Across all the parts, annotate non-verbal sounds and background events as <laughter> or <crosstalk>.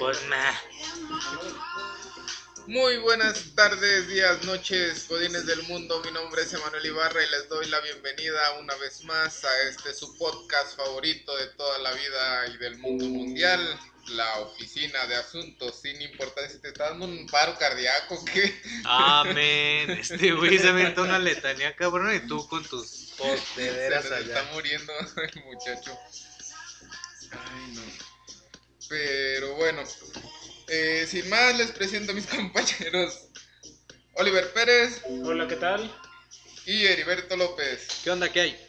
Pues. Muy buenas tardes, días, noches, godines del mundo. Mi nombre es Emanuel Ibarra y les doy la bienvenida una vez más a este su podcast favorito de toda la vida y del mundo mundial, la Oficina de Asuntos sin Importancia. ¿Te está dando un paro cardíaco? ¿Qué? Amén. <laughs> Este güey se aventó una letanía, cabrón, y tú con tus post de Se está allá. muriendo <laughs> el muchacho. Ay, no. Pero bueno, eh, sin más les presento a mis <laughs> compañeros. Oliver Pérez Hola, ¿qué tal? y Heriberto López. ¿Qué onda? ¿Qué hay?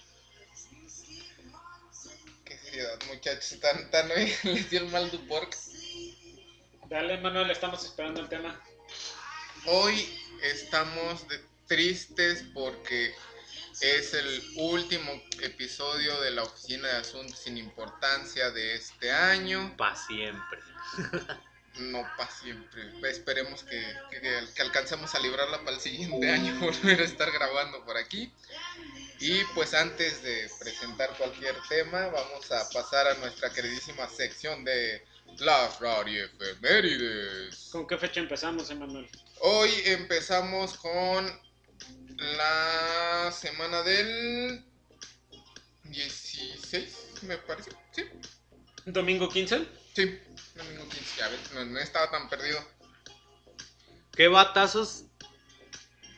Qué seriedad, muchachos. Tan, tan hoy <laughs> les dio el mal du porc. Dale, Manuel, estamos esperando el tema. Hoy estamos de tristes porque es el último episodio de la Oficina de Asuntos sin Importancia de este año. Pa' siempre. <laughs> No para siempre. Esperemos que, que- que alcancemos a librarla para el siguiente año, <laughs> volver a estar grabando por aquí. Y pues antes de presentar cualquier tema, vamos a pasar a nuestra queridísima sección de las radioefemérides. ¿Con qué fecha empezamos, Emanuel? Hoy empezamos con la semana del 16, me parece. Sí, ¿Domingo 15? sí, domingo 15, ya ves, no, no estaba tan perdido. ¿Qué batazos?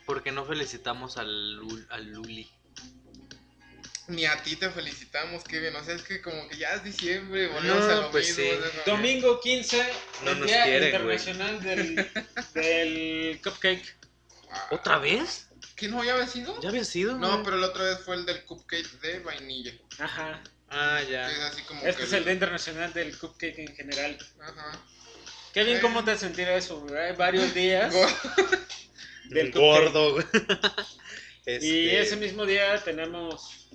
Porque no felicitamos al, Lul- al Luli. Ni a ti te felicitamos, Kevin. O sea, es que como que ya es diciembre, No, volvemos a lo pues mismo. sí. o sea, como que- Domingo 15, No el nos Día quieren, Internacional del, del Cupcake. Ah, ¿Otra vez? ¿Qué no ya había sido? ¿Ya había sido? No, güey? pero la otra vez fue el del cupcake de vainilla. Ajá. Ah, que Es ya. así como Este que es el Día Internacional del Cupcake en general. Ajá. Qué bien, Eh. ¿cómo te sentirá eso? Hay varios <laughs> días del. Gordo, güey. <laughs> Y Este, ese mismo día tenemos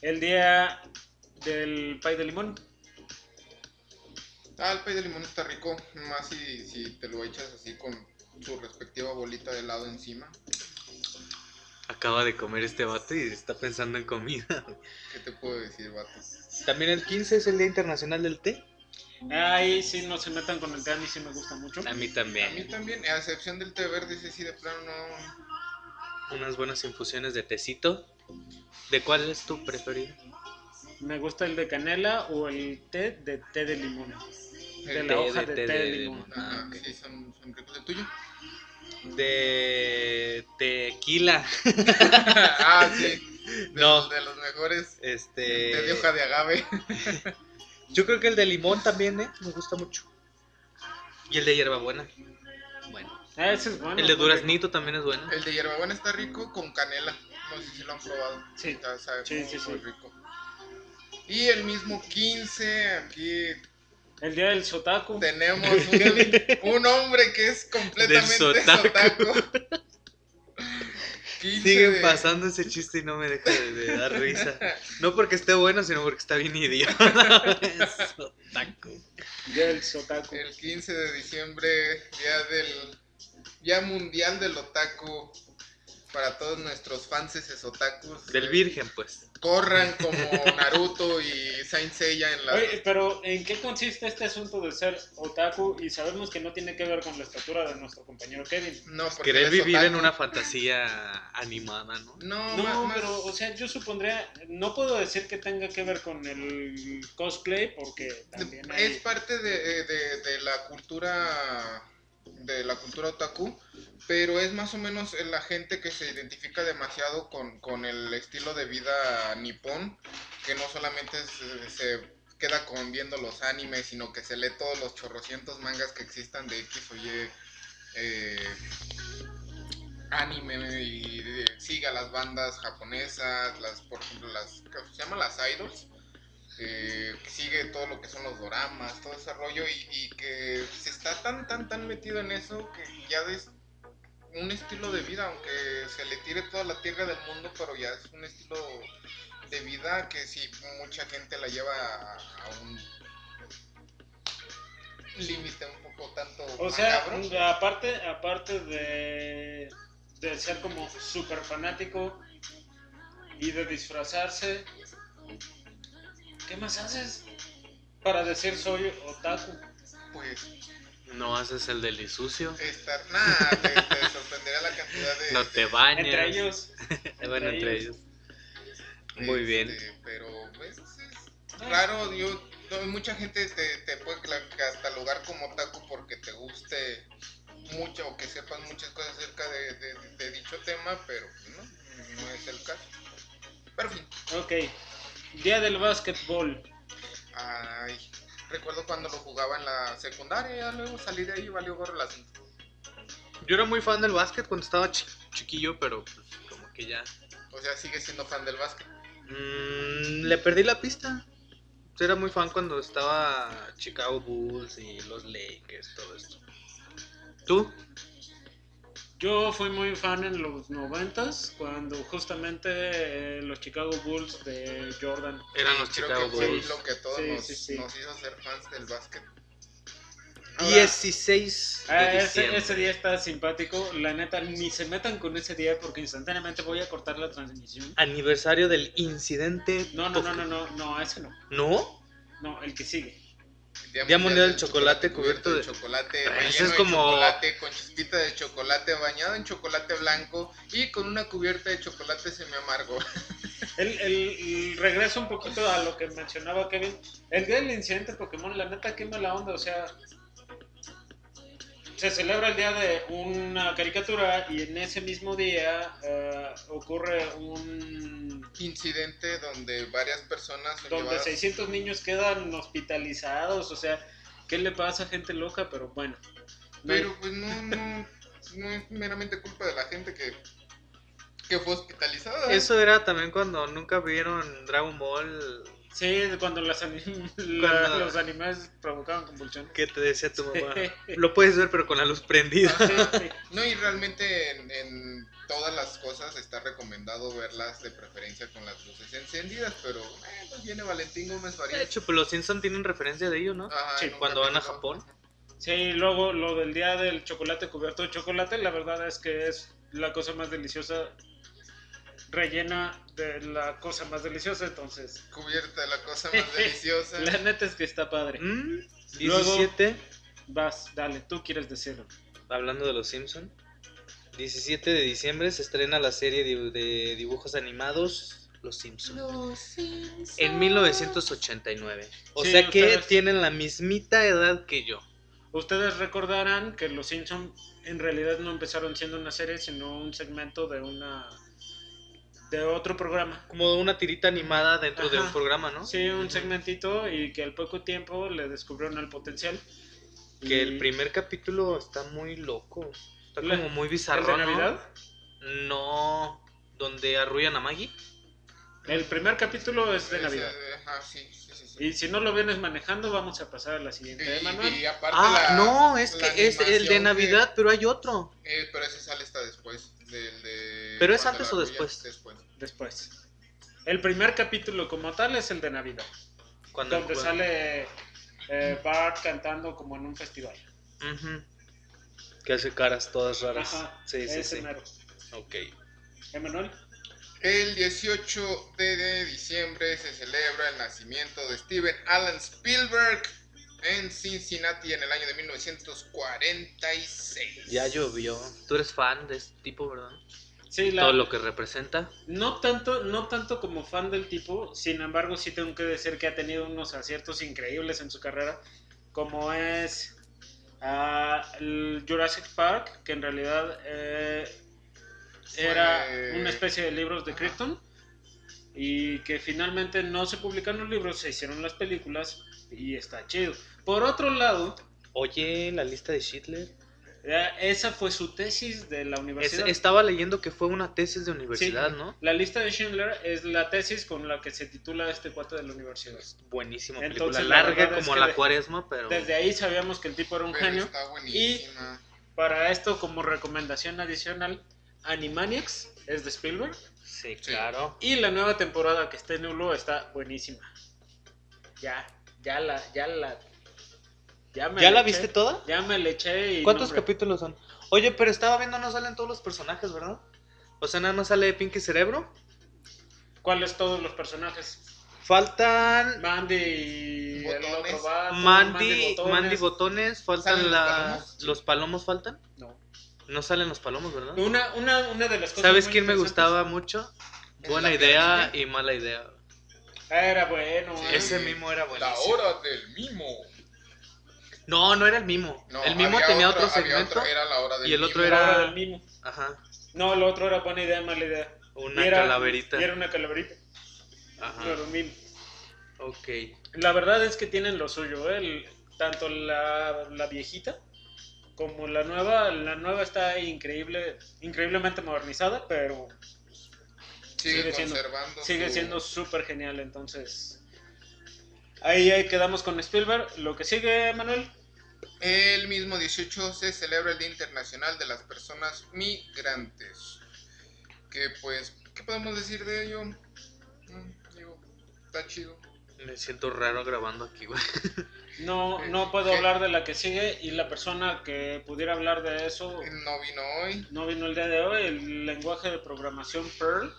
el Día del Pay de Limón. Ah, el pay de limón está rico. Más si, si te lo echas así con su respectiva bolita de helado encima. Acaba de comer este vato y está pensando en comida. <laughs> ¿Qué te puedo decir, vato? También el 15 es el Día Internacional del Té. Ahí sí no se metan con el té, a mí sí me gusta mucho. A mí A mí también. también, a excepción del té verde, ese sí de plano no. Unas buenas infusiones de tecito. ¿De cuál es tu preferido? Me gusta el de canela o el té de té de limón. De El la té hoja de de té té de de limón. Ah, ok. sí, son, son ricos. ¿El tuyo? De tequila. <laughs> ah, sí. <laughs> De, No. los, de los mejores. Este. De hoja de agave. <laughs> Yo creo que el de limón también, ¿eh? Me gusta mucho. Y el de hierbabuena. Bueno. Ah, ese es bueno. el de duraznito también es bueno. El de hierbabuena está rico con canela. No sé si lo han probado. Sí. Está- sabe Sí, muy, sí, sí. muy rico. Y el mismo 15, aquí. El día del sotaku. tenemos un, un hombre que es completamente sotaku. sotaku. 15 Siguen de- pasando ese chiste y no me deja de, de dar risa. No porque esté bueno, sino porque está bien idiota. <laughs> Es otaku. Día del sotaku. El 15 de diciembre, día del Día Mundial del Otaku. Para todos nuestros fans otakus. Del virgen, pues. Corran como Naruto y Saint Seiya en la. Oye, pero ¿en qué consiste este asunto de ser otaku? Y sabemos que no tiene que ver con la estatura de nuestro compañero Kevin. No, porque Querer es vivir en una fantasía animada, ¿no? No, No, más- pero, o sea, yo supondría, no puedo decir que tenga que ver con el cosplay, porque también es hay... parte de, de- de la cultura de la cultura otaku, pero es más o menos la gente que se identifica demasiado con, con el estilo de vida nipón, que no solamente se, se queda con viendo los animes, sino que se lee todos los chorrocientos mangas que existan de X o Y eh, anime y eh, siga las bandas japonesas, las por ejemplo las ¿cómo se llaman las idols, que sigue todo lo que son los doramas, todo ese rollo y, y que se está tan tan tan metido en eso que ya es un estilo de vida, aunque se le tire toda la tierra del mundo, pero ya es un estilo de vida que sí mucha gente la lleva a, a un límite un poco tanto O sea, aparte, aparte de, de ser como súper fanático y de disfrazarse, ¿qué más haces? para decir soy otaku? Pues No haces el del sucio. estar. Nada, te, te sorprendería la cantidad de. No te bañas. Entre ellos. <laughs> Bueno, entre ellos. Muy bien. este, Pero pues, es raro, yo. no, mucha gente te, te puede catalogar como otaku porque te guste mucho o que sepas muchas cosas acerca de, de- de dicho tema, pero pues, no, no es el caso. Pero en fin. Ok. Día del básquetbol. Ay, recuerdo cuando lo jugaba en la secundaria, ya luego salí de ahí y valió gorro el asunto. Yo era muy fan del básquet cuando estaba chi- chiquillo, pero pues como que ya. O sea, sigue siendo fan del básquet. Mm, le perdí la pista. Era muy fan cuando estaba Chicago Bulls y los Lakers, todo esto. ¿Tú? Yo fui muy fan en los noventas cuando justamente eh, los Chicago Bulls de Jordan. Eran los Creo Chicago que fue Bulls. lo que todos Sí, nos, sí, sí. nos hizo ser fans del básquet. Ahora, 16 de Ah, ese, diciembre. ese día está simpático. La neta, ni se metan con ese día porque instantáneamente voy a cortar la transmisión. Aniversario del incidente. No, no, no, no, no, no, ese no. ¿No? No, el que sigue. Día Mundial del Chocolate cubierto de- chocolate, relleno es de como- chocolate, con chispita de chocolate, bañado en chocolate blanco y con una cubierta de chocolate semi amargo. <laughs> El, el- el regreso un poquito a lo que mencionaba Kevin. El día del incidente Pokémon, la neta, qué mala onda. O sea, se celebra el día de una caricatura y en ese mismo día eh, ocurre un. Incidente donde varias personas son donde llevadas- 600 niños quedan hospitalizados. O sea, ¿qué le pasa a gente loca? Pero bueno. Pero pues no, no, no es meramente culpa de la gente que, que fue hospitalizada. Eso era también cuando nunca vieron Dragon Ball. Sí, cuando las anim- <laughs> Cuando- los animales provocaban convulsiones. que te decía tu mamá? Lo puedes ver, pero con la luz prendida. Sí, sí. <laughs> No, y realmente en, en todas las cosas está recomendado verlas de preferencia con las luces encendidas, pero eh, pues viene Valentín Gómez De Farías. hecho, pues los Simpsons tienen referencia de ello, ¿no? Ajá, Sí, cuando van a. Japón. Sí, luego lo del día del chocolate cubierto de chocolate, la verdad es que es la cosa más deliciosa, rellena de la cosa más deliciosa, entonces, Cubierta de la cosa <laughs> más deliciosa. la neta es que está padre. Mm, Luego- 17, Vas, dale, tú quieres decirlo. hablando de los Simpsons. 17 de diciembre se estrena la serie de, de dibujos animados Los Simpsons. En 1989. O Sí, sea que ustedes- tienen la mismita edad que yo. Ustedes recordarán que Los Simpson en realidad no empezaron siendo una serie, sino un segmento de una de otro programa. Como una tirita animada dentro de un programa, ¿no? Sí, un segmentito y que al poco tiempo le descubrieron el potencial. Que Y- el primer capítulo está muy loco. Está como muy ¿El bizarro, de ¿no? Navidad? No, donde arrullan a Maggie. El primer capítulo es de Navidad. Ajá, sí, sí, sí, sí. Y si no lo vienes manejando, vamos a pasar a la siguiente, Y- Manuel. y aparte Ah, la- no, es la que es el de Navidad, pero hay otro. eh, pero ese sale hasta después. Del de ¿Pero es antes o después? Después. Después. El primer capítulo como tal es el de Navidad. Cuando donde sale eh, Bart cantando como en un festival. Que hace caras todas raras. Ajá, sí, sí, ese sí. mero. Ok. Emanuel. El 18 de, de diciembre se celebra el nacimiento de Steven Alan Spielberg en Cincinnati en el año de 1946. Ya llovió. Tú eres fan de este tipo, ¿verdad? Sí, la- Todo lo que representa. no tanto, no tanto como fan del tipo, sin embargo sí tengo que decir que ha tenido unos aciertos increíbles en su carrera, como es el Jurassic Park, que en realidad eh, era Fue- una especie de libros de. Krypton y que finalmente no se publicaron los libros, se hicieron las películas y está chido. Por otro lado, Oye, la lista de Schindler. eh, esa fue su tesis de la Es- universidad. estaba leyendo que fue una tesis de universidad, Sí. ¿no? La lista de Schindler es la tesis con la que se titula este cuate de la universidad. Buenísima Entonces, película. la Larga como la de- cuaresma, pero. Desde ahí sabíamos que el tipo era un Pero genio. está buenísima. Para esto, como recomendación adicional, Animaniacs es de Spielberg. Sí, Sí. claro. Y la nueva temporada que está en Hulu está buenísima. Ya, ya la, ya la. Ya, me ¿Ya la eché- viste toda? Ya me le eché y. ¿Cuántos no, capítulos son? Oye, pero estaba viendo, no salen todos los personajes, ¿verdad? O sea, nada más sale Pinky Cerebro. ¿Cuáles todos los personajes? Faltan Mandy. el Botones. otro vato, Mandy, Botones. Mandy Botones, faltan ¿Salen los la- palomos? los palomos faltan. No. No salen los palomos, ¿verdad? Una, una, una de las cosas. ¿Sabes muy quién me gustaba mucho? ¿Es Buena idea piernilla? y mala idea. Ah, Era bueno. Sí. eh. Ese mimo era La buenísimo. hora del mimo. No, no era el mimo. No, el mimo tenía otro, segmento. otro, era la hora del y el otro mimo. La hora era- del mimo. Ajá. No, el otro era buena idea, mala idea. Una Y era- calaverita. Y era una calaverita. Ajá. Pero un mimo. Ok. La verdad es que tienen lo suyo, ¿eh? El- tanto la, la viejita como la nueva. La nueva está increíble, increíblemente modernizada, pero Sigue, sigue siendo- conservando. sigue su- siendo súper genial. Entonces, ahí, ahí quedamos con Spielberg. Lo que sigue, Manuel. El mismo 18 se celebra el Día Internacional de las Personas Migrantes. Que pues, ¿qué podemos decir de ello? Mm, digo, está chido. Me siento raro grabando aquí, güey. No, <laughs> no puedo ¿Qué? hablar de la que sigue y la persona que pudiera hablar de eso No vino hoy. no vino el día de hoy. El lenguaje de programación Perl.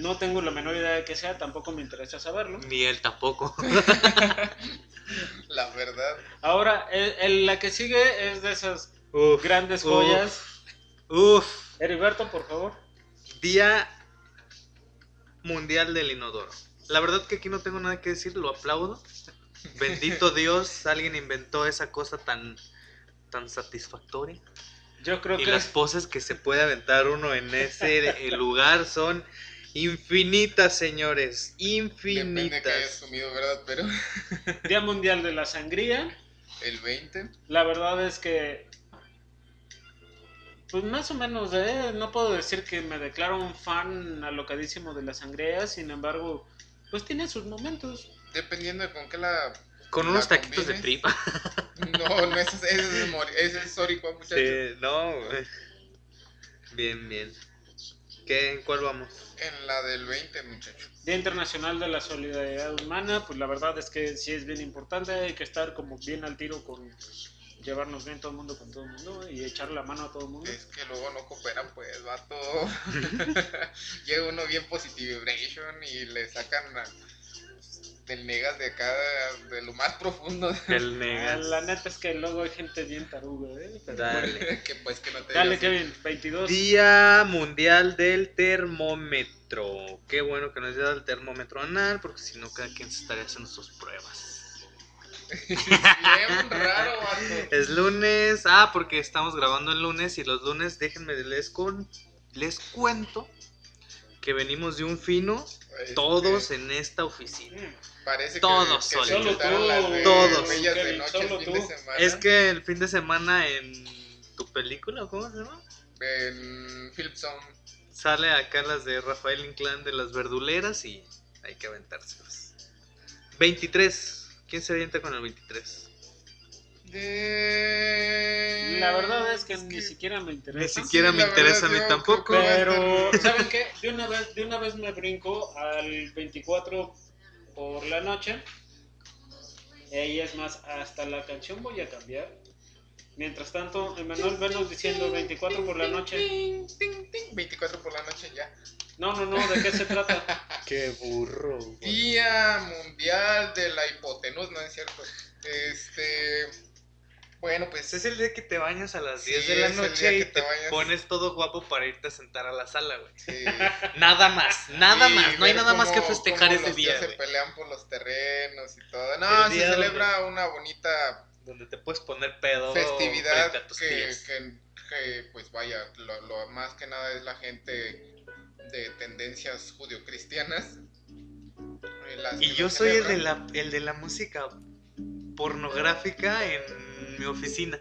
No tengo la menor idea de qué sea, tampoco me interesa saberlo. Ni él tampoco. <laughs> La verdad. Ahora, el- el- la que sigue es de esas Uf, grandes uf, joyas. Uf. Heriberto, por favor. Día Mundial del Inodoro. La verdad que aquí no tengo nada que decir, lo aplaudo. Bendito <laughs> Dios, alguien inventó esa cosa tan, tan satisfactoria. Yo creo Y que las poses que se puede aventar uno en ese <laughs> lugar son infinitas, señores. Depende que hayas Infinitas. sumido, ¿verdad? Pero <laughs> Día Mundial de la Sangría. el 20. La verdad es que. Pues más o menos, ¿eh? No puedo decir que me declaro un fan alocadísimo de la sangría, sin embargo, pues tiene sus momentos. Dependiendo de con qué la. Con la unos taquitos de tripa. <laughs> No, no, ese, ese es, ese es sórico, muchachos. Sí, no. güey. Bien, bien. ¿Qué, ¿En cuál vamos? En la del 20, muchachos. Día Internacional de la Solidaridad Humana, pues la verdad es que sí es bien importante, hay que estar como bien al tiro con llevarnos bien todo el mundo con todo el mundo y echar la mano a todo el mundo. Es que luego no cooperan, pues, vato. <laughs> Llega uno bien positive vibration y le sacan a- del negas de acá, de lo más profundo. El Ah, negas. la neta es que luego hay gente bien taruga, ¿eh? Pero Dale. <laughs> que pues que no te Dale. Kevin, 22. Día Mundial del Termómetro. Qué bueno que nos día del termómetro anal, porque si no, cada quien se estaría haciendo sus pruebas. Bien raro, vato. <laughs> Es lunes. Ah, porque estamos grabando el lunes y los lunes, déjenme les, con, les cuento que venimos de un fino, Este, todos en esta oficina. Mm. Parece que- todos que, Solo tú, las Todos. De noche solo tú. Es que el fin de semana en tu película, ¿cómo se llama? En Philip Sound. Sale acá las de Rafael Inclán de las verduleras y hay que aventárselas. 23. ¿Quién se avienta con el 23? De... La verdad es que ni siquiera me interesa. Ni siquiera Sí, me interesa a mí tampoco. Pero, ¿saben qué? De una vez, de una vez me brinco al 24 por la noche. Y es más, hasta la canción voy a cambiar. Mientras tanto, Emanuel venos diciendo 24 por la noche. Ting, ting, ting, 24 por la noche ya. No, no, no, ¿de qué se trata? <laughs> Qué burro. Día Mundial de la Hipotenusa, no es cierto. Este. Bueno, pues. Es el día que te bañas a las Sí, 10 de la noche y te pones todo guapo para irte a sentar a la sala, güey. sí. <laughs> Nada más, nada más. No hay nada más que festejar ese los día, tíos se pelean por los terrenos y todo. No, El se día celebra una bonita Donde te puedes poner pedo festividad a tus que, tías. que, que, pues vaya, lo, lo más que nada es la gente de tendencias judio-cristianas. eh, Y yo soy el de, la, el de la música pornográfica en mi oficina.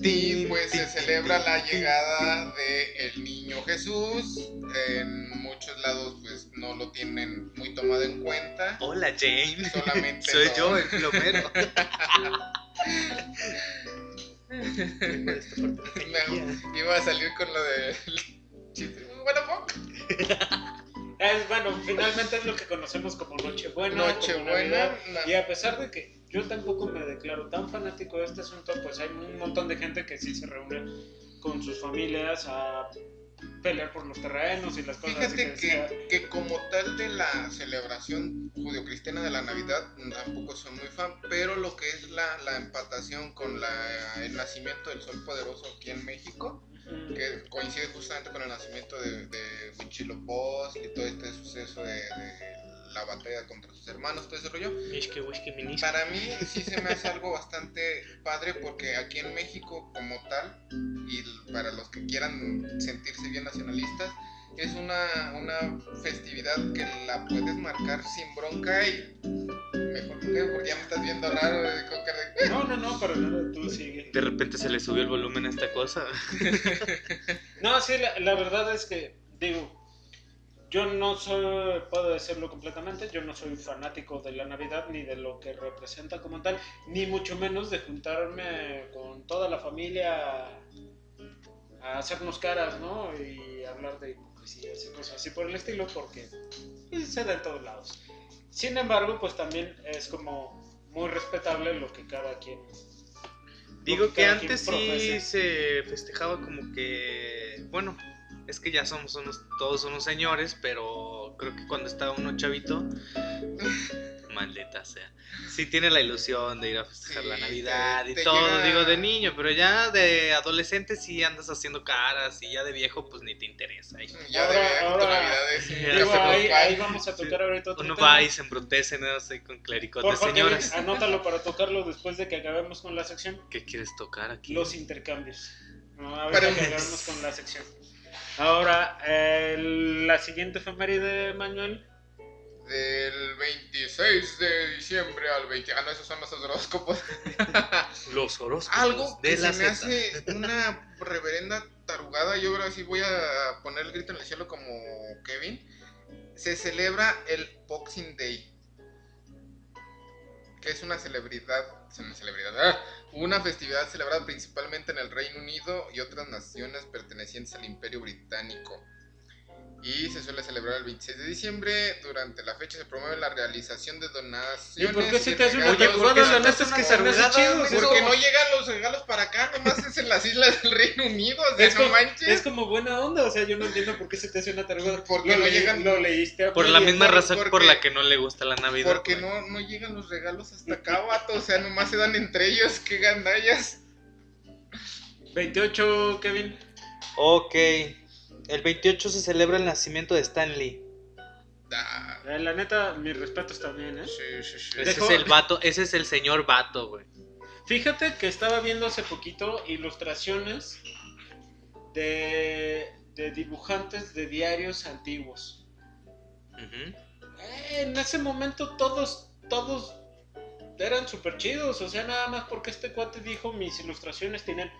Y pues se celebra la llegada de el niño Jesús. En muchos lados pues no lo tienen muy tomado en cuenta. Hola, Jane. Solamente <laughs> Soy yo, el plomero. Me- <laughs> <laughs> iba a salir con lo de. Bueno, fuck. Es, bueno, finalmente es lo que conocemos como Nochebuena. como Nochebuena. Navidad. Y a pesar de que yo tampoco me declaro tan fanático de este asunto, pues hay un montón de gente que sí se reúne con sus familias a pelear por los terrenos y las cosas Fíjate que, que, como tal de la celebración judio-cristiana de la Navidad, tampoco soy muy fan, pero lo que es la, la empatación con la, el nacimiento del Sol Poderoso aquí en México, que coincide justamente con el nacimiento de, de y todo este suceso de, la batalla contra sus hermanos, todo ese rollo. Para mí sí se me hace algo bastante padre porque aquí en México como tal, y para los que quieran sentirse bien nacionalistas, es una, una festividad que la puedes marcar sin bronca y mejor que porque ya me estás viendo raro. De no, no, no, para nada, tú sigue. De repente se le subió el volumen a esta cosa. <laughs> no, sí, la, la verdad es que, digo, yo no soy, puedo decirlo completamente, yo no soy fanático de la Navidad ni de lo que representa como tal, ni mucho menos de juntarme con toda la familia a hacernos caras, ¿no? Y hablar de hipocresías y cosas así por el estilo, porque se da en todos lados. Sin embargo, pues también es como muy respetable lo que cada quien... Digo que, antes sí se festejaba como que, bueno, es que ya somos unos, todos unos señores, pero creo que cuando estaba uno chavito, <laughs> maldita sea, sí tiene la ilusión de ir a festejar la Navidad y todo, digo de niño, pero ya de adolescente sí andas haciendo caras y ya de viejo pues ni te interesa. Ya de viejo, ahí, vamos a tocar ahorita Uno va y se embrutece, ¿no? sé, con clericotes señoras. Anótalo para tocarlo después de que acabemos con la sección. ¿Qué quieres tocar aquí? Los intercambios. No, ahora que acabemos con la sección. Ahora, la siguiente efeméride, Manuel. Del 26 de diciembre al 20. Ah, no, esos son los horóscopos. <laughs> los horóscopos. Algo que se me hace una reverenda tarugada. Yo ahora sí voy a poner el grito en el cielo como Kevin. Se celebra el Boxing Day. Que es una celebridad. Una celebridad. ¡ah! una festividad celebrada principalmente en el Reino Unido y otras naciones pertenecientes al Imperio Británico y se suele celebrar el 26 de diciembre. Durante la fecha se promueve la realización de donaciones. ¿Y por qué se te hace una Oye, porque es que se Porque no llegan los <laughs> regalos para acá, nomás es en las islas del Reino Unido, o sea, es no como, manches. Es como buena onda, o sea, yo no entiendo por qué se te hace una tarugada. Porque no, llegan, lo leíste Por la misma razón por la que no le gusta la Navidad. Porque no, no llegan los regalos hasta acá, vato, o sea, nomás se dan entre ellos, qué gandallas. 28, Kevin. Ok. El 28 se celebra el nacimiento de Stan Lee. Eh, la neta, mis respetos también, ¿eh? Sí, sí, sí. Ese es el vato, ese es el señor vato, güey. Fíjate que estaba viendo hace poquito ilustraciones de, de dibujantes de diarios antiguos. Eh, en ese momento todos, todos eran súper chidos. O sea, nada más porque este cuate dijo mis ilustraciones tienen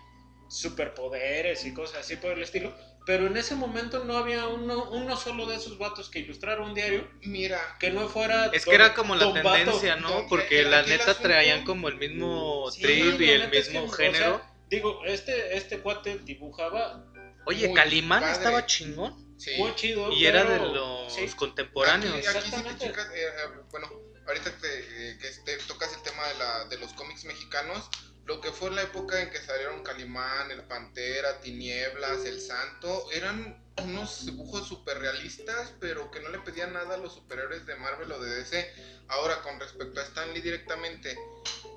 superpoderes y cosas así por el estilo. Pero en ese momento no había uno, uno solo de esos vatos que ilustrara un diario. Mira. Que no fuera. Es que era como la tendencia, ¿no? Porque la neta traían como el mismo trip y el mismo género. digo, este, este cuate dibujaba. Oye, Calimán estaba chingón. Muy chido. Y era de los contemporáneos. Exactamente. Eh, eh, bueno, ahorita te, eh, que te tocas el tema de, la, de los cómics mexicanos lo que fue la época en que salieron Calimán, el Pantera, Tinieblas, el Santo, eran unos dibujos super realistas, pero que no le pedían nada a los superhéroes de Marvel o de DC. Ahora, con respecto a Stan Lee directamente,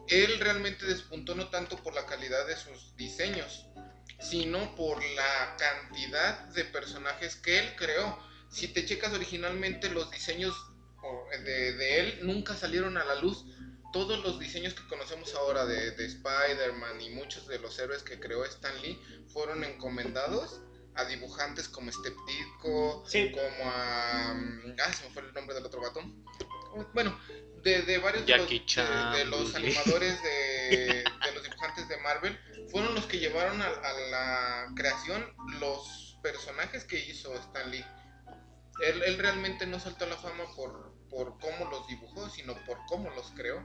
él realmente despuntó no tanto por la calidad de sus diseños, sino por la cantidad de personajes que él creó. Si te checas originalmente los diseños de, de él, nunca salieron a la luz todos los diseños que conocemos ahora de, de Spider-Man y muchos de los héroes que creó Stan Lee fueron encomendados a dibujantes como Step Ditko, como a... Ah, se me fue el nombre del otro gato. Bueno, de, de varios de los, de, los, animadores <laughs> de, los dibujantes de Marvel, fueron los que llevaron a, a, la creación los personajes que hizo Stan Lee. Él, él realmente no saltó a la fama por, por cómo los dibujó, sino por cómo los creó.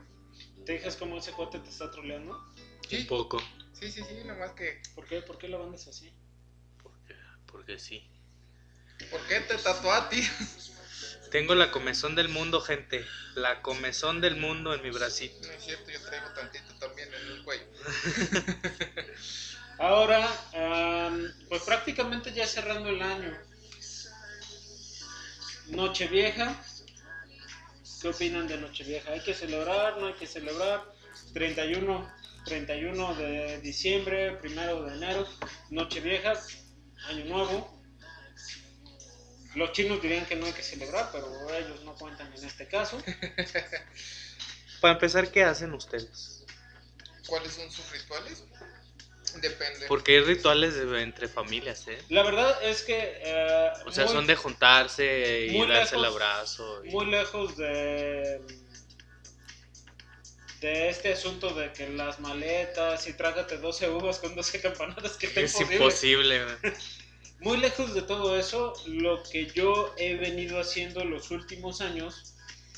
¿Te dices cómo ese cuate te está troleando? Sí. Un poco. Sí, sí, sí, nomás que. ¿Por qué? ¿Por qué la banda es así? Porque, porque sí. ¿Por qué te tatuó a ti? Tengo la comezón del mundo, gente. La comezón del mundo en mi bracito. No es cierto, yo traigo tantito también en el cuello. <laughs> Ahora, pues prácticamente ya cerrando el año. Nochevieja. ¿Qué opinan de Nochevieja? ¿Hay que celebrar? ¿No hay que celebrar? 31, 31 de diciembre, primero de enero, Nochevieja, Año Nuevo. Los chinos dirían que no hay que celebrar, pero ellos no cuentan en este caso. <laughs> Para empezar, ¿qué hacen ustedes? ¿Cuáles son sus rituales? Depende. Porque hay rituales entre familias, ¿eh? La verdad es que... Eh, o sea, son de juntarse y darse el abrazo. Muy lejos de... De este asunto de que las maletas y trágate 12 uvas con 12 campanadas que te <laughs> Es imposible. <laughs> muy lejos de todo eso, lo que yo he venido haciendo los últimos años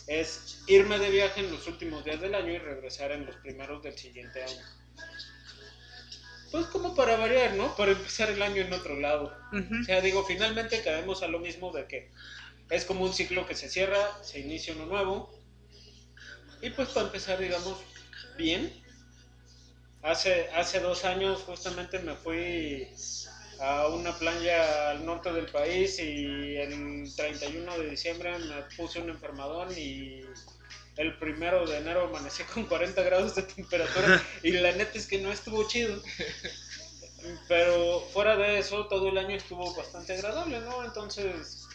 es irme de viaje en los últimos días del año y regresar en los primeros del siguiente año. Pues como para variar, ¿no? Para empezar el año en otro lado. O sea, digo, finalmente caemos a lo mismo de que es como un ciclo que se cierra, se inicia uno nuevo. Y pues para empezar, digamos, bien. Hace, hace dos años justamente me fui a una playa al norte del país y el 31 de diciembre me puse un enfermadón y el primero de enero amanecí con 40 grados de temperatura <laughs> y la neta es que no estuvo chido. Pero fuera de eso, todo el año estuvo bastante agradable, ¿no? Entonces,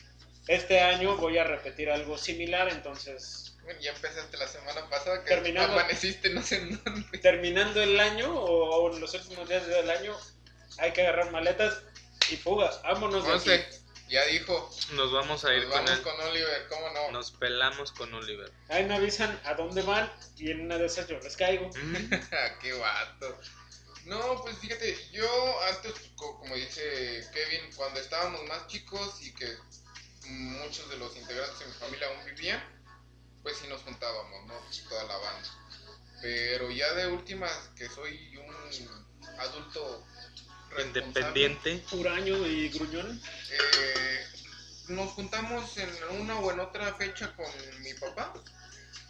este año voy a repetir algo similar, entonces... ya empezaste la semana pasada que terminando, amaneciste no sé dónde. Terminando el año o, los últimos días del año, hay que agarrar maletas y fuga. Vámonos de aquí. Ya dijo. Nos vamos a ir con, con Oliver, ¿cómo no? Nos pelamos con Oliver. Ahí me avisan a dónde van y en una de esas yo les caigo. <laughs> Qué vato. No, pues fíjate, yo antes, como dice Kevin, cuando estábamos más chicos y que muchos de los integrantes de mi familia aún vivían, pues sí nos juntábamos, ¿no? Toda la banda. Pero ya de últimas, que soy un adulto independiente. Huraño y gruñón. Eh, nos juntamos en una o en otra fecha con mi papá,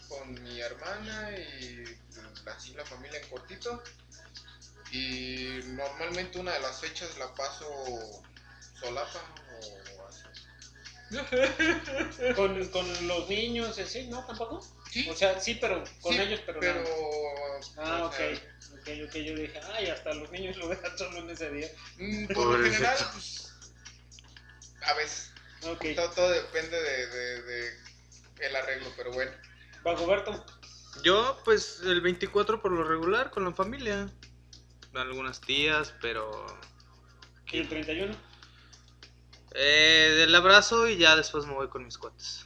con mi hermana y así la familia en cortito. Y normalmente una de las fechas la paso solapa o así. <laughs> con, con los niños, así, ¿no? ¿Tampoco? Sí. O sea, sí, pero con ellos, pero, pero Ah, ok. Ok, ok, yo dije, ay, hasta los niños lo dejan solo en ese día. Mm, por lo general, pues, a veces. Okay. Todo, depende de, de, de, el arreglo, pero bueno. ¿Va, Yo, pues, el 24 por lo regular, con la familia. Algunas tías, pero... ¿Y el 31? Eh, del abrazo y ya después me voy con mis cuates.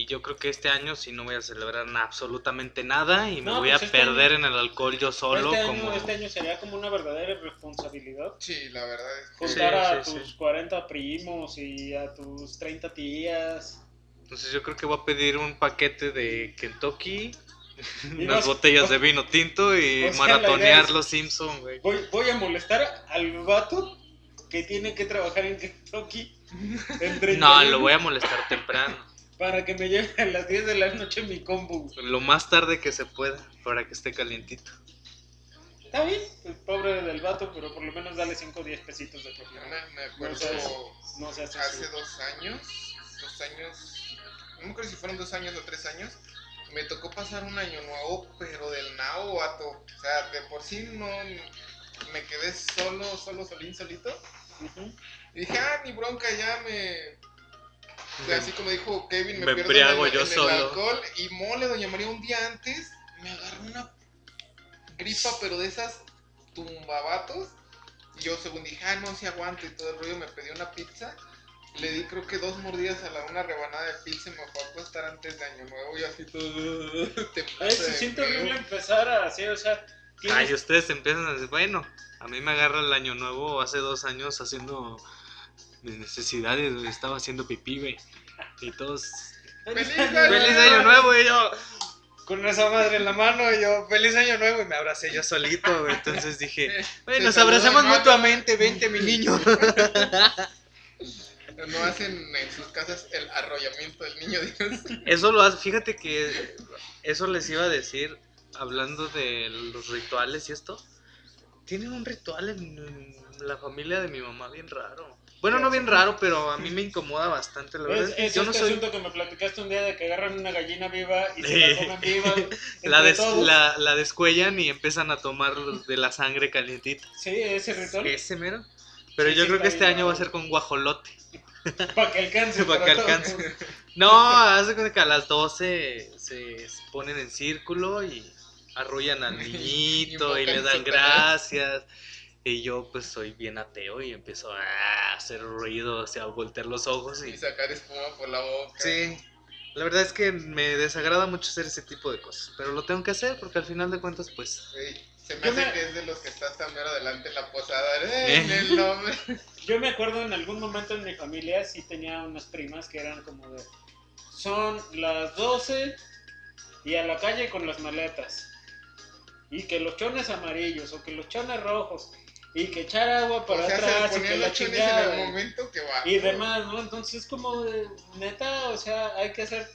Y yo creo que este año sí no voy a celebrar absolutamente nada y me voy a pues este perder en el alcohol yo solo. Este, año, este año sería como una verdadera responsabilidad. Sí, la verdad es que... Juntar a tus 40 primos y a tus 30 tías. Entonces yo creo que voy a pedir un paquete de Kentucky, <laughs> unas botellas de vino tinto y maratonear los Simpsons, güey. Voy, voy a molestar al vato que tiene que trabajar en Kentucky. <laughs> no, lo voy a molestar temprano para que me lleve a las 10 de la noche mi combo. Lo más tarde que se pueda, para que esté calientito. Está bien, pues, pobre del vato, pero por lo menos dale 5 o 10 pesitos de propina. Me, acuerdo no hace dos años, dos años, no me acuerdo si fueron dos años o tres años, me tocó pasar un año nuevo, pero del nao, vato. O sea, de por sí no me quedé solo, solo, solín, solito. Y dije, ah, ni bronca, ya me así como dijo Kevin, me, pierdo en, el, alcohol. Y mole, doña María, un día antes me agarró una gripa, pero de esas tumbabatos. Y yo, según dije, ah, no, si aguanto y todo el rollo, me pedí una pizza. Le di creo que dos mordidas a la una rebanada de pizza y me fue a acostar antes de Año Nuevo y así todo. <laughs> Ay, se siente horrible empezar así, o sea. Ay, ustedes empiezan a decir, bueno, a mí me agarra el Año Nuevo hace dos años haciendo mis necesidades, Estaba haciendo pipí, güey. Y todos. ¡Feliz año, nuevo! Y yo, con esa madre en la mano, y yo, ¡Feliz año nuevo! Y me abracé yo solito, güey. Entonces dije, <laughs> bueno, nos abrazamos mutuamente, vente, mi niño. <laughs> No hacen en sus casas el arrollamiento del niño Dios. <laughs> Eso lo hace, fíjate que eso les iba a decir, hablando de los rituales y esto tienen un ritual en, la familia de mi mamá bien raro. Bueno, no bien raro, pero a mí me incomoda bastante, la verdad. Es, yo no este soy... asunto que me platicaste un día de que agarran una gallina viva y se la comen viva. <laughs> la, la, la, descuellan y empiezan a tomar de la sangre calientita. Sí, ese ritual. Ese mero. Pero yo creo que este año va a ser con guajolote. <laughs> Para que alcance. <laughs> para que alcance. No, hace que a las 12 se ponen en círculo y arrullan al niñito y, le dan gracias. Y yo pues soy bien ateo y empiezo a hacer ruido, o sea, a voltear los ojos y... y sacar espuma por la boca. Sí, la verdad es que me desagrada mucho hacer ese tipo de cosas, pero lo tengo que hacer porque al final de cuentas pues... Sí, se me hace que es de los que estás tan mero adelante en la posada, ¿eh? en el nombre. <laughs> Yo me acuerdo en algún momento en mi familia sí tenía unas primas que eran como de... Son las 12 y a la calle con las maletas y que los chones amarillos o que los chones rojos y que echar agua para atrás y que la chingada en el momento que va, y demás, ¿no? Entonces como de, neta, o sea, hay que hacer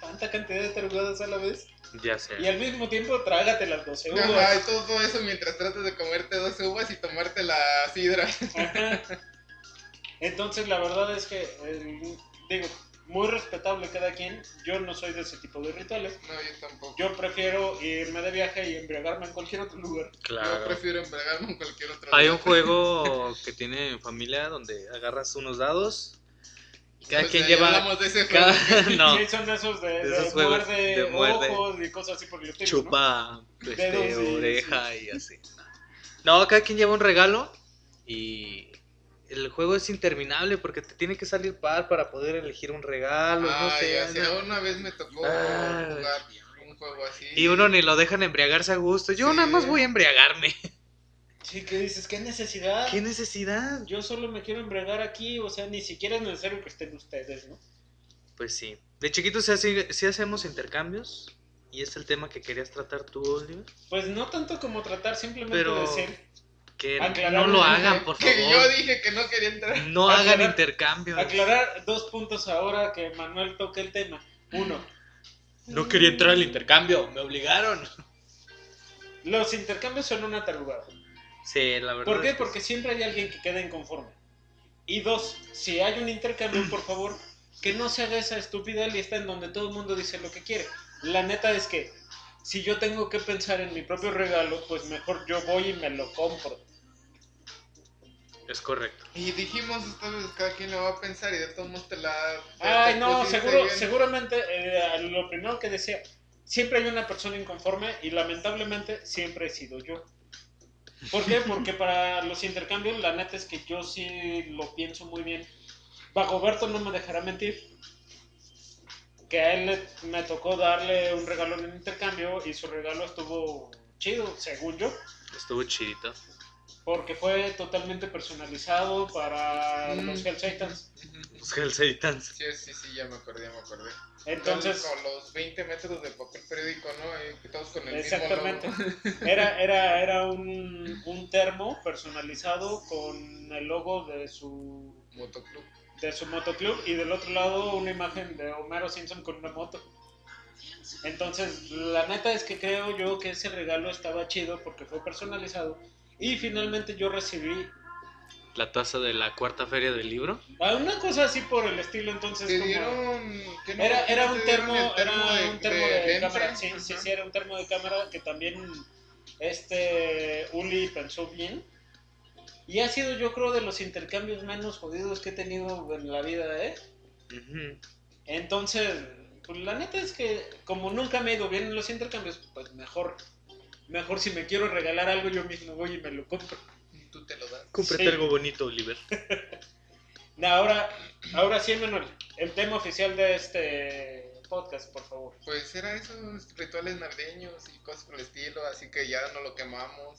tanta cantidad de tarugadas a la vez. Ya sé. Y al mismo tiempo trágate las 12 uvas. Ajá, y todo eso mientras tratas de comerte 12 uvas y tomarte la sidra. Entonces la verdad es que, eh, digo, muy respetable cada quien. Yo no soy de ese tipo de rituales. No, yo tampoco. Yo prefiero irme de viaje y embriagarme en cualquier otro lugar. Claro. Yo prefiero embriagarme en cualquier otro lugar. Hay un juego <laughs> que tiene familia donde agarras unos dados. Cada pues quien lleva. De ese cada... <laughs> no. Sí, son esos de, de, esos muerde, de muerde ojos y cosas así por el estilo. Chupa, ¿no? este, oreja y así. No, cada quien lleva un regalo y el juego es interminable porque te tiene que salir par para poder elegir un regalo. no sé, una vez me tocó jugar un juego así. Y uno ni lo dejan embriagarse a gusto. Yo nada más voy a embriagarme. Sí, que dices, ¿qué necesidad? ¿Qué necesidad? Yo solo me quiero embriagar aquí, o sea, ni siquiera es necesario que estén ustedes, ¿no? Pues sí. De chiquitos sí, hacemos intercambios. ¿Y es el tema que querías tratar tú, Oliver? Pues no tanto como tratar, simplemente decir que no lo hagan, por favor. Que yo dije que no quería entrar. No hagan intercambio. Aclarar dos puntos ahora que Manuel toque el tema. Uno. No quería entrar al intercambio, me obligaron. Los intercambios son una tarugada. Sí, la verdad. ¿Por qué? Porque siempre hay alguien que queda inconforme. Y dos, si hay un intercambio, por favor, que no se haga esa estúpida lista en donde todo el mundo dice lo que quiere. La neta es que si yo tengo que pensar en mi propio regalo, pues mejor yo voy y me lo compro. Es correcto. Y dijimos esta vez, cada quien lo va a pensar y de todos modos te la... Ay, no, seguro, seguramente, eh, lo primero que decía, siempre hay una persona inconforme y lamentablemente siempre he sido yo. ¿Por qué? <laughs> Porque para los intercambios, la neta es que yo sí lo pienso muy bien. Bagoberto no me dejará mentir. Que a él me tocó darle un regalo en intercambio y su regalo estuvo chido, según yo. Estuvo chidito. Porque fue totalmente personalizado para mm. los Hell Satans. Los Hell Satans. Sí, sí, sí, ya me acordé, ya me acordé. Entonces. Con los 20 metros de papel periódico, ¿no? todos con el exactamente. <laughs> Era, era, era un, un termo personalizado con el logo de su. Motoclub. De su motoclub y del otro lado una imagen de Homero Simpson con una moto. Entonces, la neta es que creo yo que ese regalo estaba chido porque fue personalizado y finalmente yo recibí la taza de la cuarta feria del libro. Ah, una cosa así por el estilo, entonces. Dieron, era, era un termo, era un termo de, cámara. Sí, sí, sí, era un termo de cámara que también este Uli pensó bien. Y ha sido, yo creo, de los intercambios menos jodidos que he tenido en la vida, ¿eh? Entonces, pues la neta es que, como nunca me he ido bien en los intercambios, pues mejor Mejor si me quiero regalar algo, yo mismo voy y me lo compro. Tú te lo das. Cómprate algo bonito, Oliver. <laughs> no, ahora, ahora sí, Manuel, el tema oficial de este podcast, por favor. Pues era esos rituales navideños y cosas por el estilo, así que ya no lo quemamos.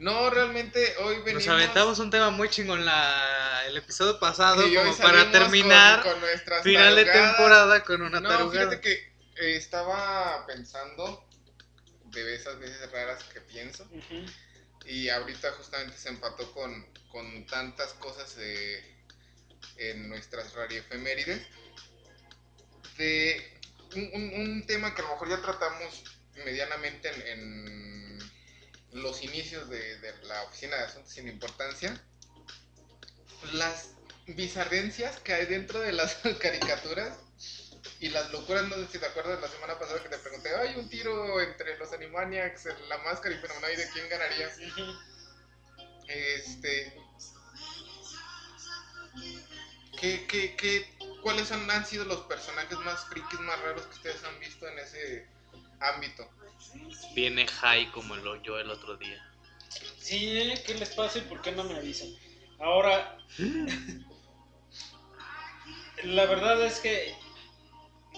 No, realmente hoy venimos... Nos aventamos un tema muy chingón la, el episodio pasado, como para terminar con, final de temporada con una no, fíjate que eh, estaba pensando de esas veces raras que pienso. Y ahorita justamente se empató con, con tantas cosas en nuestras radiofemérides. De un, un, tema que a lo mejor ya tratamos medianamente en, los inicios de, de la Oficina de Asuntos sin Importancia, las bizarrencias que hay dentro de las <laughs> caricaturas y las locuras, no sé si te acuerdas la semana pasada que te pregunté, hay un tiro entre los Animaniacs, la máscara y de ¿quién ganaría? Este... ¿Qué, qué, qué, ¿Cuáles han, han sido los personajes más frikis, más raros que ustedes han visto en ese ámbito? Viene High como lo yo el otro día. Sí, ¿qué les pasa y por qué no me avisan? Ahora, <gasps> la verdad es que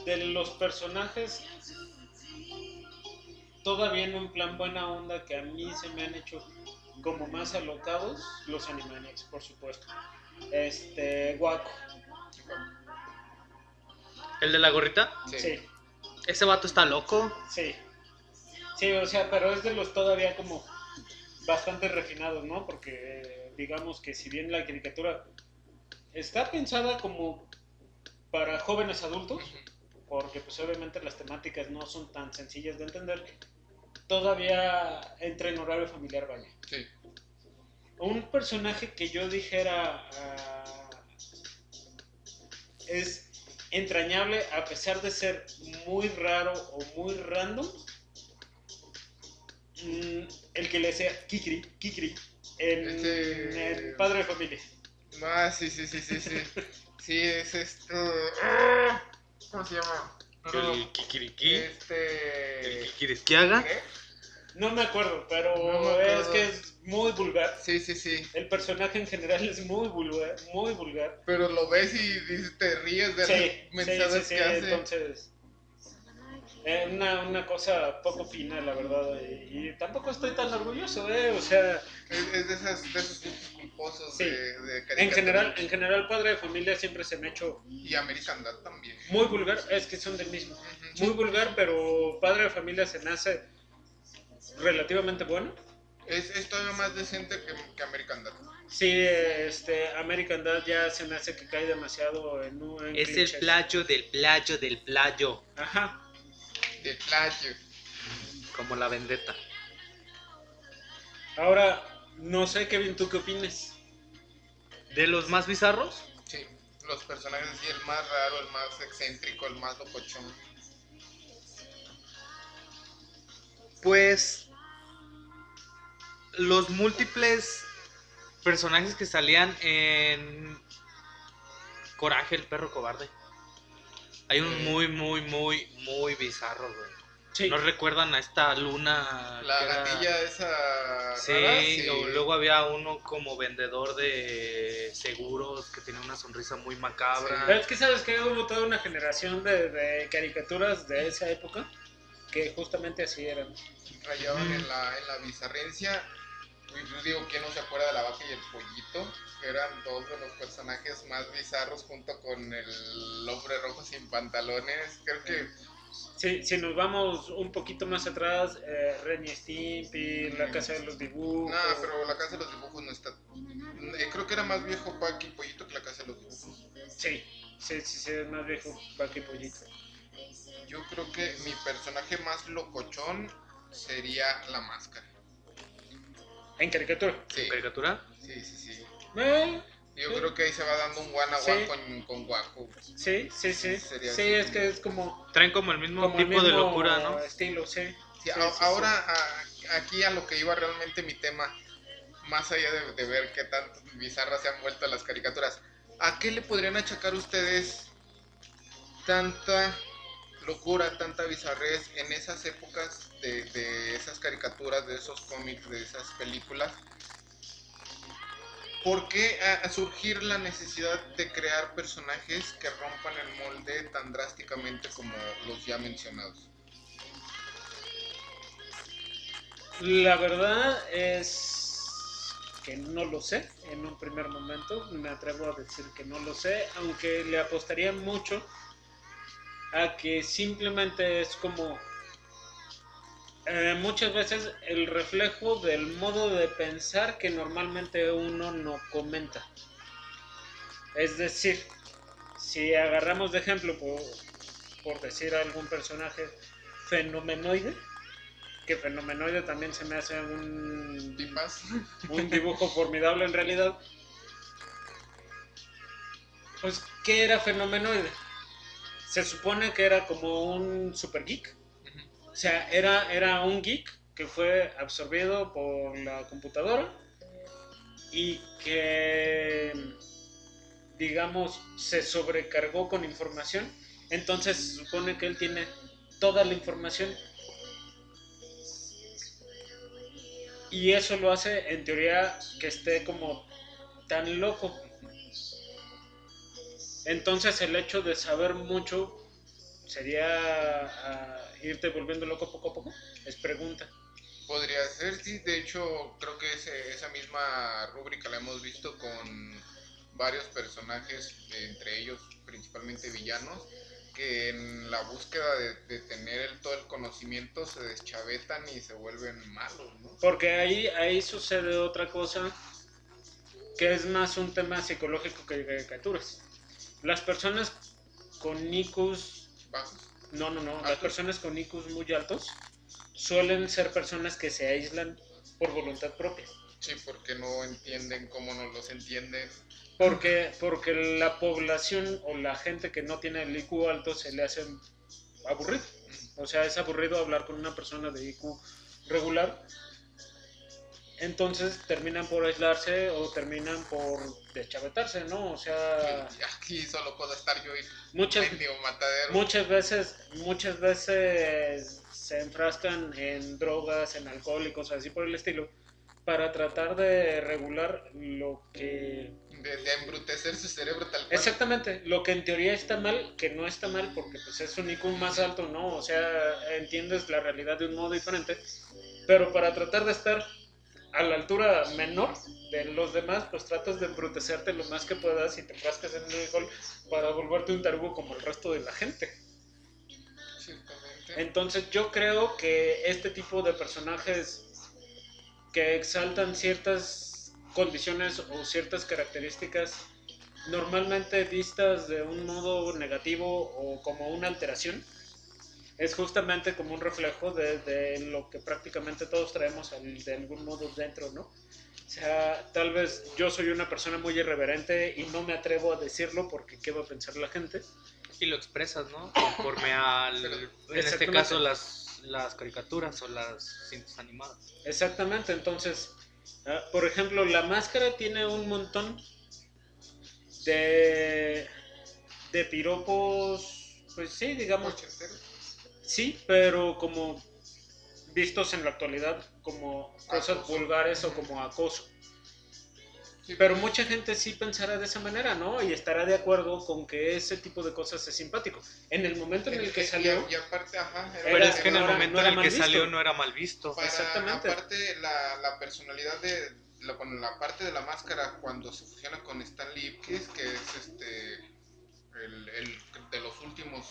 de los personajes, todavía en un plan buena onda que a mí se me han hecho como más alocados, los Animaniacs, por supuesto. Este, Guaco. ¿El de la gorrita? Sí. ¿Ese vato está loco? Sí. Sí, o sea, pero es de los todavía como bastante refinados, ¿no? Porque digamos que si bien la caricatura está pensada como para jóvenes adultos, porque pues obviamente las temáticas no son tan sencillas de entender, todavía entra en horario familiar, vaya. Sí. Un personaje que yo dijera ah, es entrañable a pesar de ser muy raro o muy random. Mm, el que le decía Kikri, Kikri, en, Este- en Padre de Familia. Ah, sí, sí, sí, sí, sí. Sí, es esto... ¡ah! ¿Cómo se llama? No, ¿El Kikiriki? ¿El Este... Kikirisquiaga? ¿Qué? No me acuerdo, pero No me acuerdo. es que es muy vulgar. Sí, sí, sí. El personaje en general es muy vulgar, muy vulgar. Pero lo ves y dices, te ríes de Sí, las mensajes sí, sí, que hace. entonces... eh, una, una cosa poco fina, la verdad. Y, y tampoco estoy tan orgulloso, ¿eh? O sea, Es, es de, esas, de esos culposos Sí. de, de en general, en general, Padre de Familia siempre se me ha hecho Y American Dad también. muy vulgar. Es que son del mismo. Muy vulgar, pero Padre de Familia se me hace relativamente bueno. Es, es todavía más decente que, que American Dad. Sí, este, American Dad ya se me hace que cae demasiado en un... en Es el playo del playo del playo. Ajá. Plagio. Como la vendetta. Ahora, no sé, Kevin, ¿tú qué opines? ¿De los más bizarros? Sí. Los personajes así, el más raro, el más excéntrico, el más locochón. Pues los múltiples personajes que salían en Coraje, el perro cobarde. Hay un Sí. muy, muy, muy, muy bizarro, güey. Sí. ¿No recuerdan a esta luna? La era- gatilla esa Sí, rara, sí. luego había uno como vendedor de seguros que tenía una sonrisa muy macabra. Pero es que sabes que hubo toda una generación de, de caricaturas de esa época que justamente así eran. rayaban en la, en la bizarrencia. Y Yo digo, ¿quién no se acuerda de la vaca y el pollito? Eran dos de los personajes más bizarros junto con el hombre rojo sin pantalones. Creo que Sí, si nos vamos un poquito más atrás, eh, Ren y Stimpy, La Casa de los Dibujos. No, pero la casa de los dibujos no está. eh, creo que era más viejo Pac y Pollito que la casa de los dibujos. Sí, sí, sí, sí, es más viejo Vaca y Pollito. Yo creo que mi personaje más locochón sería la máscara. En caricatura. Sí, ¿Caricatura? sí, sí. sí. Eh, Yo Sí. creo que ahí se va dando un one a Sí. one con, con Waco. sí, sí, sí. Sí, es que es como, Traen como el mismo como el tipo de locura, ¿no? estilo, sí. Sí, Sí, a- sí, ahora, a- aquí a lo que iba realmente mi tema, más allá de, de ver qué tan bizarras se han vuelto las caricaturas, ¿a qué le podrían achacar ustedes tanta locura, tanta bizarrez en esas épocas de, de esas caricaturas, de esos cómics, de esas películas? ¿Por qué a, surgir la necesidad de crear personajes que rompan el molde tan drásticamente como los ya mencionados? La verdad es que no lo sé en un primer momento. Me atrevo a decir que no lo sé, aunque le apostaría mucho a que simplemente es como eh, muchas veces el reflejo del modo de pensar que normalmente uno no comenta. Es decir, si agarramos de ejemplo, por, por decir algún personaje fenomenoide, que Fenomenoide también se me hace un, un dibujo formidable en realidad. Pues, ¿qué era Fenomenoide? Se supone que era como un super geek. O sea, era, era un geek que fue absorbido por la computadora y que, digamos, se sobrecargó con información. Entonces se supone que él tiene toda la información y eso lo hace en teoría que esté como tan loco. Entonces el hecho de saber mucho sería ah, irte volviendo loco poco a poco. Es pregunta. Podría ser, sí. De hecho, creo que ese- esa misma rúbrica la hemos visto con varios personajes, entre ellos principalmente villanos, que en la búsqueda de, de tener el- todo el conocimiento se deschavetan y se vuelven malos, ¿no? Porque ahí, ahí sucede otra cosa que es más un tema psicológico que de caricaturas. Las personas con IQs, Bajos. no, no, no, las personas con IQs muy altos suelen ser personas que se aíslan por voluntad propia. Sí, porque no entienden cómo no los entienden. Porque, porque la población o la gente que no tiene el IQ alto se le hace aburrido. O sea, es aburrido hablar con una persona de IQ regular. Entonces terminan por aislarse o terminan por deschavetarse, ¿no? O sea, aquí solo puedo estar yo y muchas, matadero. muchas veces, muchas veces se enfrascan en drogas, en alcohol y cosas así por el estilo, para tratar de regular lo que De, de embrutecer su cerebro tal cual. Exactamente, lo que en teoría está mal, que no está mal porque pues es un IQ más alto, ¿no? O sea, entiendes la realidad de un modo diferente, pero para tratar de estar a la altura menor de los demás, pues tratas de embrutecerte lo más que puedas y te frascas en el alcohol para volverte un tarugo como el resto de la gente. Ciertamente. Entonces yo creo que este tipo de personajes que exaltan ciertas condiciones o ciertas características normalmente vistas de un modo negativo o como una alteración, es justamente como un reflejo de, de lo que prácticamente todos traemos al- de algún modo dentro, ¿no? O sea, tal vez yo soy una persona muy irreverente y no me atrevo a decirlo porque qué va a pensar la gente. Y lo expresas, ¿no? Conforme al. En este caso, las, las caricaturas o las cintas animadas. Exactamente, entonces, ah, por ejemplo, la máscara tiene un montón de, de piropos, pues sí, digamos, Ochentero. Sí, pero como vistos en la actualidad como cosas Acoso. vulgares o como acoso. Sí, Pero mucha gente sí pensará de esa manera, ¿no? Y estará de acuerdo con que ese tipo de cosas es simpático. En el momento en el que salió, Y, aparte, ajá. era- Pero es que en el no era- momento no era en el que visto. salió no era mal visto. para- Exactamente. Aparte, la, la personalidad de. La, bueno, la parte de la máscara cuando se fusiona con Stanley Ipkiss, que es este. El, el de los últimos.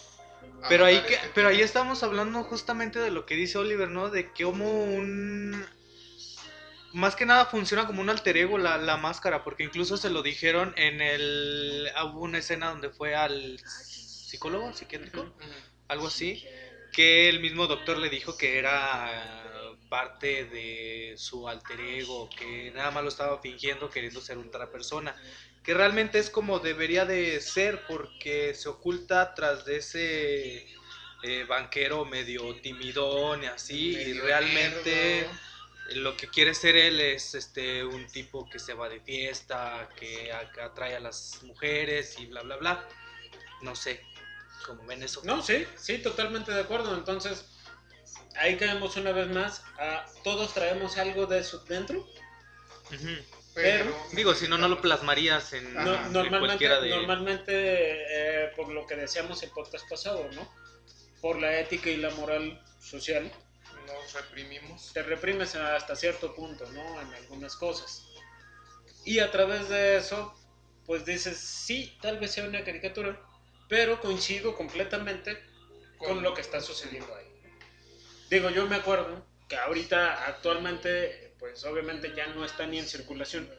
Pero ahí, que, que pero ahí estamos hablando justamente de lo que dice Oliver, ¿no? De cómo un... Más que nada funciona como un alter ego la, la máscara, porque incluso se lo dijeron en el... Hubo una escena donde fue al psicólogo, psiquiátrico, algo así, que el mismo doctor le dijo que era parte de su alter ego, que nada más lo estaba fingiendo queriendo ser otra persona, que realmente es como debería de ser porque se oculta tras de ese eh, banquero medio timidón y así, y realmente lo que quiere ser él es este un tipo que se va de fiesta, que atrae a las mujeres y bla bla bla. No sé, cómo ven eso. No, sí, sí, totalmente de acuerdo. Entonces, ahí caemos una vez más. a todos traemos algo de eso dentro. Ujú. Pero, Digo, si no, no lo plasmarías en. No- en normalmente, cualquiera de... normalmente eh, por lo que decíamos el podcast pasado, ¿no? Por la ética y la moral social, Nos reprimimos. te reprimes hasta cierto punto, ¿no? En algunas cosas. Y a través de eso, pues dices, sí, tal vez sea una caricatura, pero coincido completamente con lo que está sucediendo ahí. Digo, yo me acuerdo que ahorita actualmente, pues obviamente ya no está ni en circulación.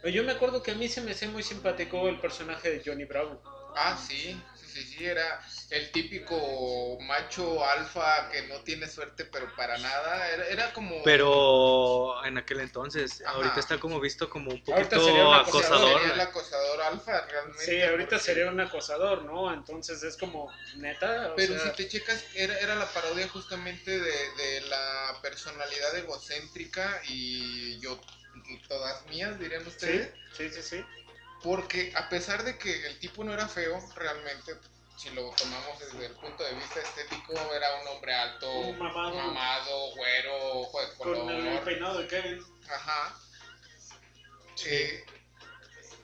Pero yo me acuerdo que a mí se me hacía muy simpático el personaje de Johnny Bravo. Ah, sí, sí, sí, era el típico macho alfa que no tiene suerte, pero para nada. Era, era como. Pero en aquel entonces, Ajá. ahorita está como visto como un Ahorita poquito sería un acosador. Sería el acosador alfa, realmente. Sí, ahorita porque- sería un acosador, ¿no? Entonces es como, neta, o Pero sea, si te checas, era, era la parodia justamente de, de la personalidad egocéntrica y yo, todas mías, dirían sí, ustedes. sí, sí, sí. Porque a pesar de que el tipo no era feo, realmente, si lo tomamos desde el punto de vista estético, era un hombre alto, Un mamado. mamado, güero, ojo de Con el color. peinado de Kevin. Ajá. Eh,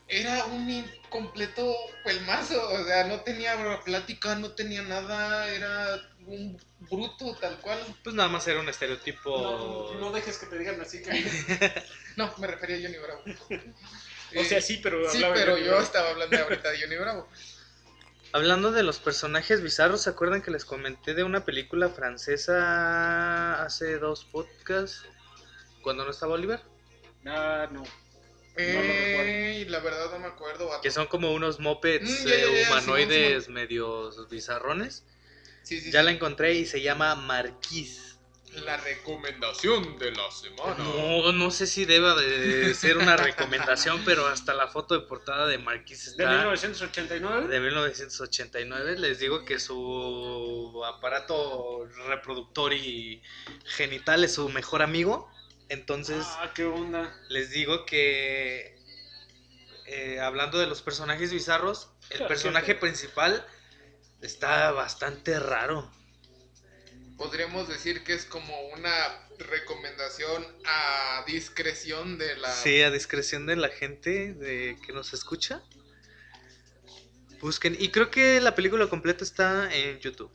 era un incompleto pelmazo, o sea, no tenía plática, no tenía nada, era un bruto tal cual. Pues nada más era un estereotipo. No, no dejes que te digan así, Kevin. <laughs> No, me refería a Johnny Bravo. O sea, sí, pero sí, hablaba pero de- yo estaba hablando ahorita de <laughs> Johnny Bravo. Hablando de los personajes bizarros, ¿se acuerdan que les comenté de una película francesa hace dos podcasts? Cuando no estaba Oliver. Ah, no. Eh, la verdad no me acuerdo. vato. Que son como unos mopeds Mm, ya, eh, ya, humanoides Simón, medios bizarrones. Sí, sí, Ya sí. la encontré y se llama Marquise. La recomendación de la semana. No, no sé si deba de ser una recomendación, <laughs> pero hasta la foto de portada de Marquise ¿De está 1989? de 1989. Les digo que su aparato reproductor y genital es su mejor amigo. Entonces, Ah, qué onda. les digo que eh, hablando de los personajes bizarros, el personaje principal está bastante raro. Podríamos decir que es como una recomendación a discreción de la... Sí, a discreción de la gente de que nos escucha. Busquen. Y creo que la película completa está en YouTube.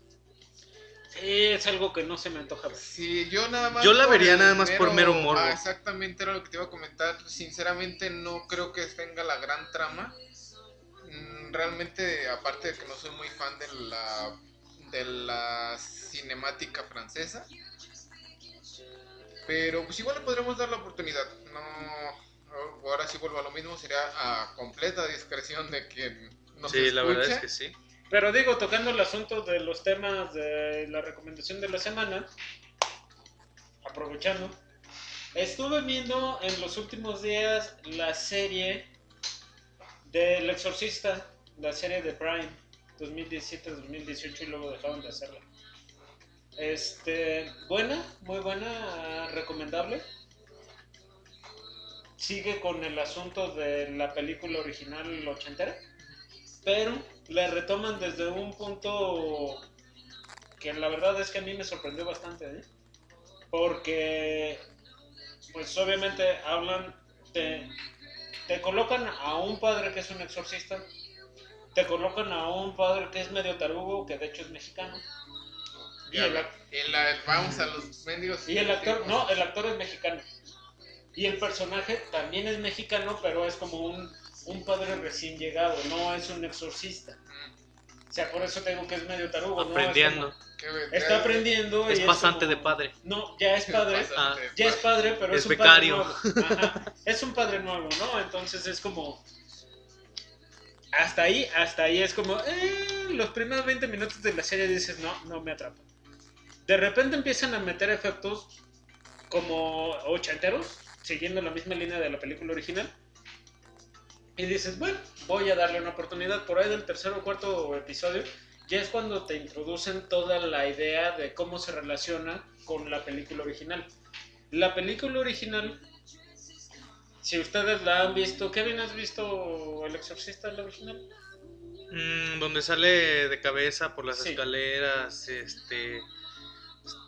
Sí, es algo que no se me antoja ver. Sí, yo nada más... Yo la vería nada más por mero morbo. Ah, exactamente, era lo que te iba a comentar. Sinceramente no creo que tenga la gran trama. Mm, Realmente, aparte de que no soy muy fan de la, de la cinemática francesa. Pero pues igual le podremos dar la oportunidad. No, ahora sí vuelvo a lo mismo, sería a completa discreción de quien nos sí, la verdad es que sí. Pero digo, tocando el asunto de los temas de la recomendación de la semana, aprovechando, estuve viendo en los últimos días la serie del Exorcista, la serie de Prime, 2017-2018 y luego dejaron de hacerla. Este, buena, muy buena, recomendable. Sigue con el asunto de la película original ochentera pero la retoman desde un punto que la verdad es que a mí me sorprendió bastante, ¿eh? porque pues obviamente hablan, te, te colocan a un padre que es un exorcista, te colocan a un padre que es medio tarugo, que de hecho es mexicano, y el, vamos a los mendigos. y el actor, no, el actor es mexicano. Y el personaje también es mexicano, pero es como un, un padre recién llegado, no es un exorcista. O sea, por eso te digo que es medio tarugo, ¿no? Aprendiendo. Es, como- qué bien, está aprendiendo. y Es como- de padre. No, ya es padre. Ah, Ya es padre. padre, pero Es es, un becario. padre nuevo. <laughs> Ajá, Es un padre nuevo, ¿no? Entonces es como. Hasta ahí, hasta ahí es como. eh, los primeros 20 minutos de la serie dices, no, no me atrapa. De repente empiezan a meter efectos como ochenteros, siguiendo la misma línea de la película original. Y dices, bueno, voy a darle una oportunidad. Por ahí del tercer o cuarto episodio, ya es cuando te introducen toda la idea de cómo se relaciona con la película original. La película original, si ustedes la han visto, Kevin, ¿has visto El Exorcista, la original? Mm, donde sale de cabeza por las Sí. escaleras, este...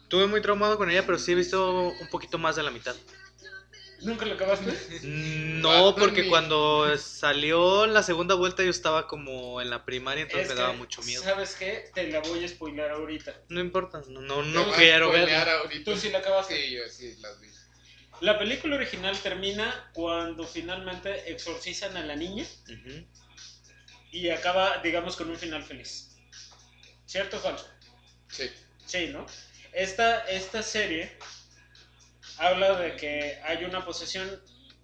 Estuve muy traumado con ella, pero sí he visto un poquito más de la mitad. ¿Nunca lo acabaste? Mm, No, porque cuando salió la segunda vuelta yo estaba como en la primaria, entonces Es me daba que, mucho miedo. ¿Sabes qué? Te la voy a spoiler ahorita. No importa, no, no, Te no voy a quiero verla. ahorita. ¿Tú sí la acabaste? Sí, yo sí las vi. La película original termina cuando finalmente exorcizan a la niña y acaba, digamos, con un final feliz. ¿Cierto o falso? Sí. Sí, ¿no? Esta, esta serie habla de que hay una posesión,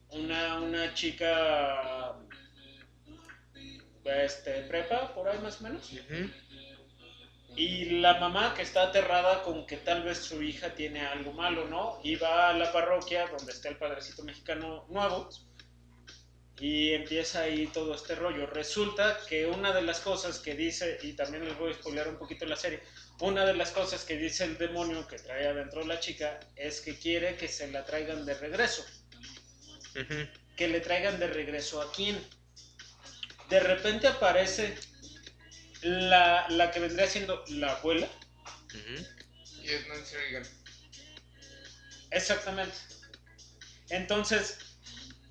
una, una chica este, prepa, por ahí más o menos. Y la mamá que está aterrada con que tal vez su hija tiene algo malo, ¿no? Y va a la parroquia donde está el padrecito mexicano nuevo y empieza ahí todo este rollo. Resulta que una de las cosas que dice, y también les voy a spoiler un poquito la serie, una de las cosas que dice el demonio que trae adentro la chica es que quiere que se la traigan de regreso. Que le traigan de regreso a quién. De repente aparece la, la que vendría siendo la abuela. Y es Nancy Reagan. Exactamente. Entonces,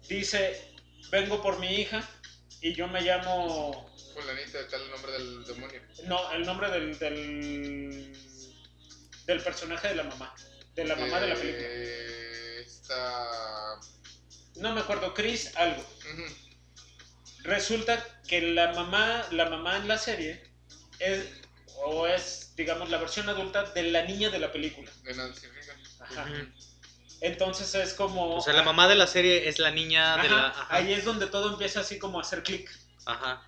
dice, vengo por mi hija y yo me llamo... Fulanito, tal el nombre del demonio. No, el nombre del, del, del personaje de la mamá. De la mamá de la película. Está... No me acuerdo, Chris algo resulta que la mamá, la mamá en la serie es, o es, digamos, la versión adulta de la niña de la película. De Nancy Reagan. Ajá. Entonces es como... O sea, la mamá de la serie es la niña de la... Ahí es donde todo empieza así como a hacer clic. Ajá.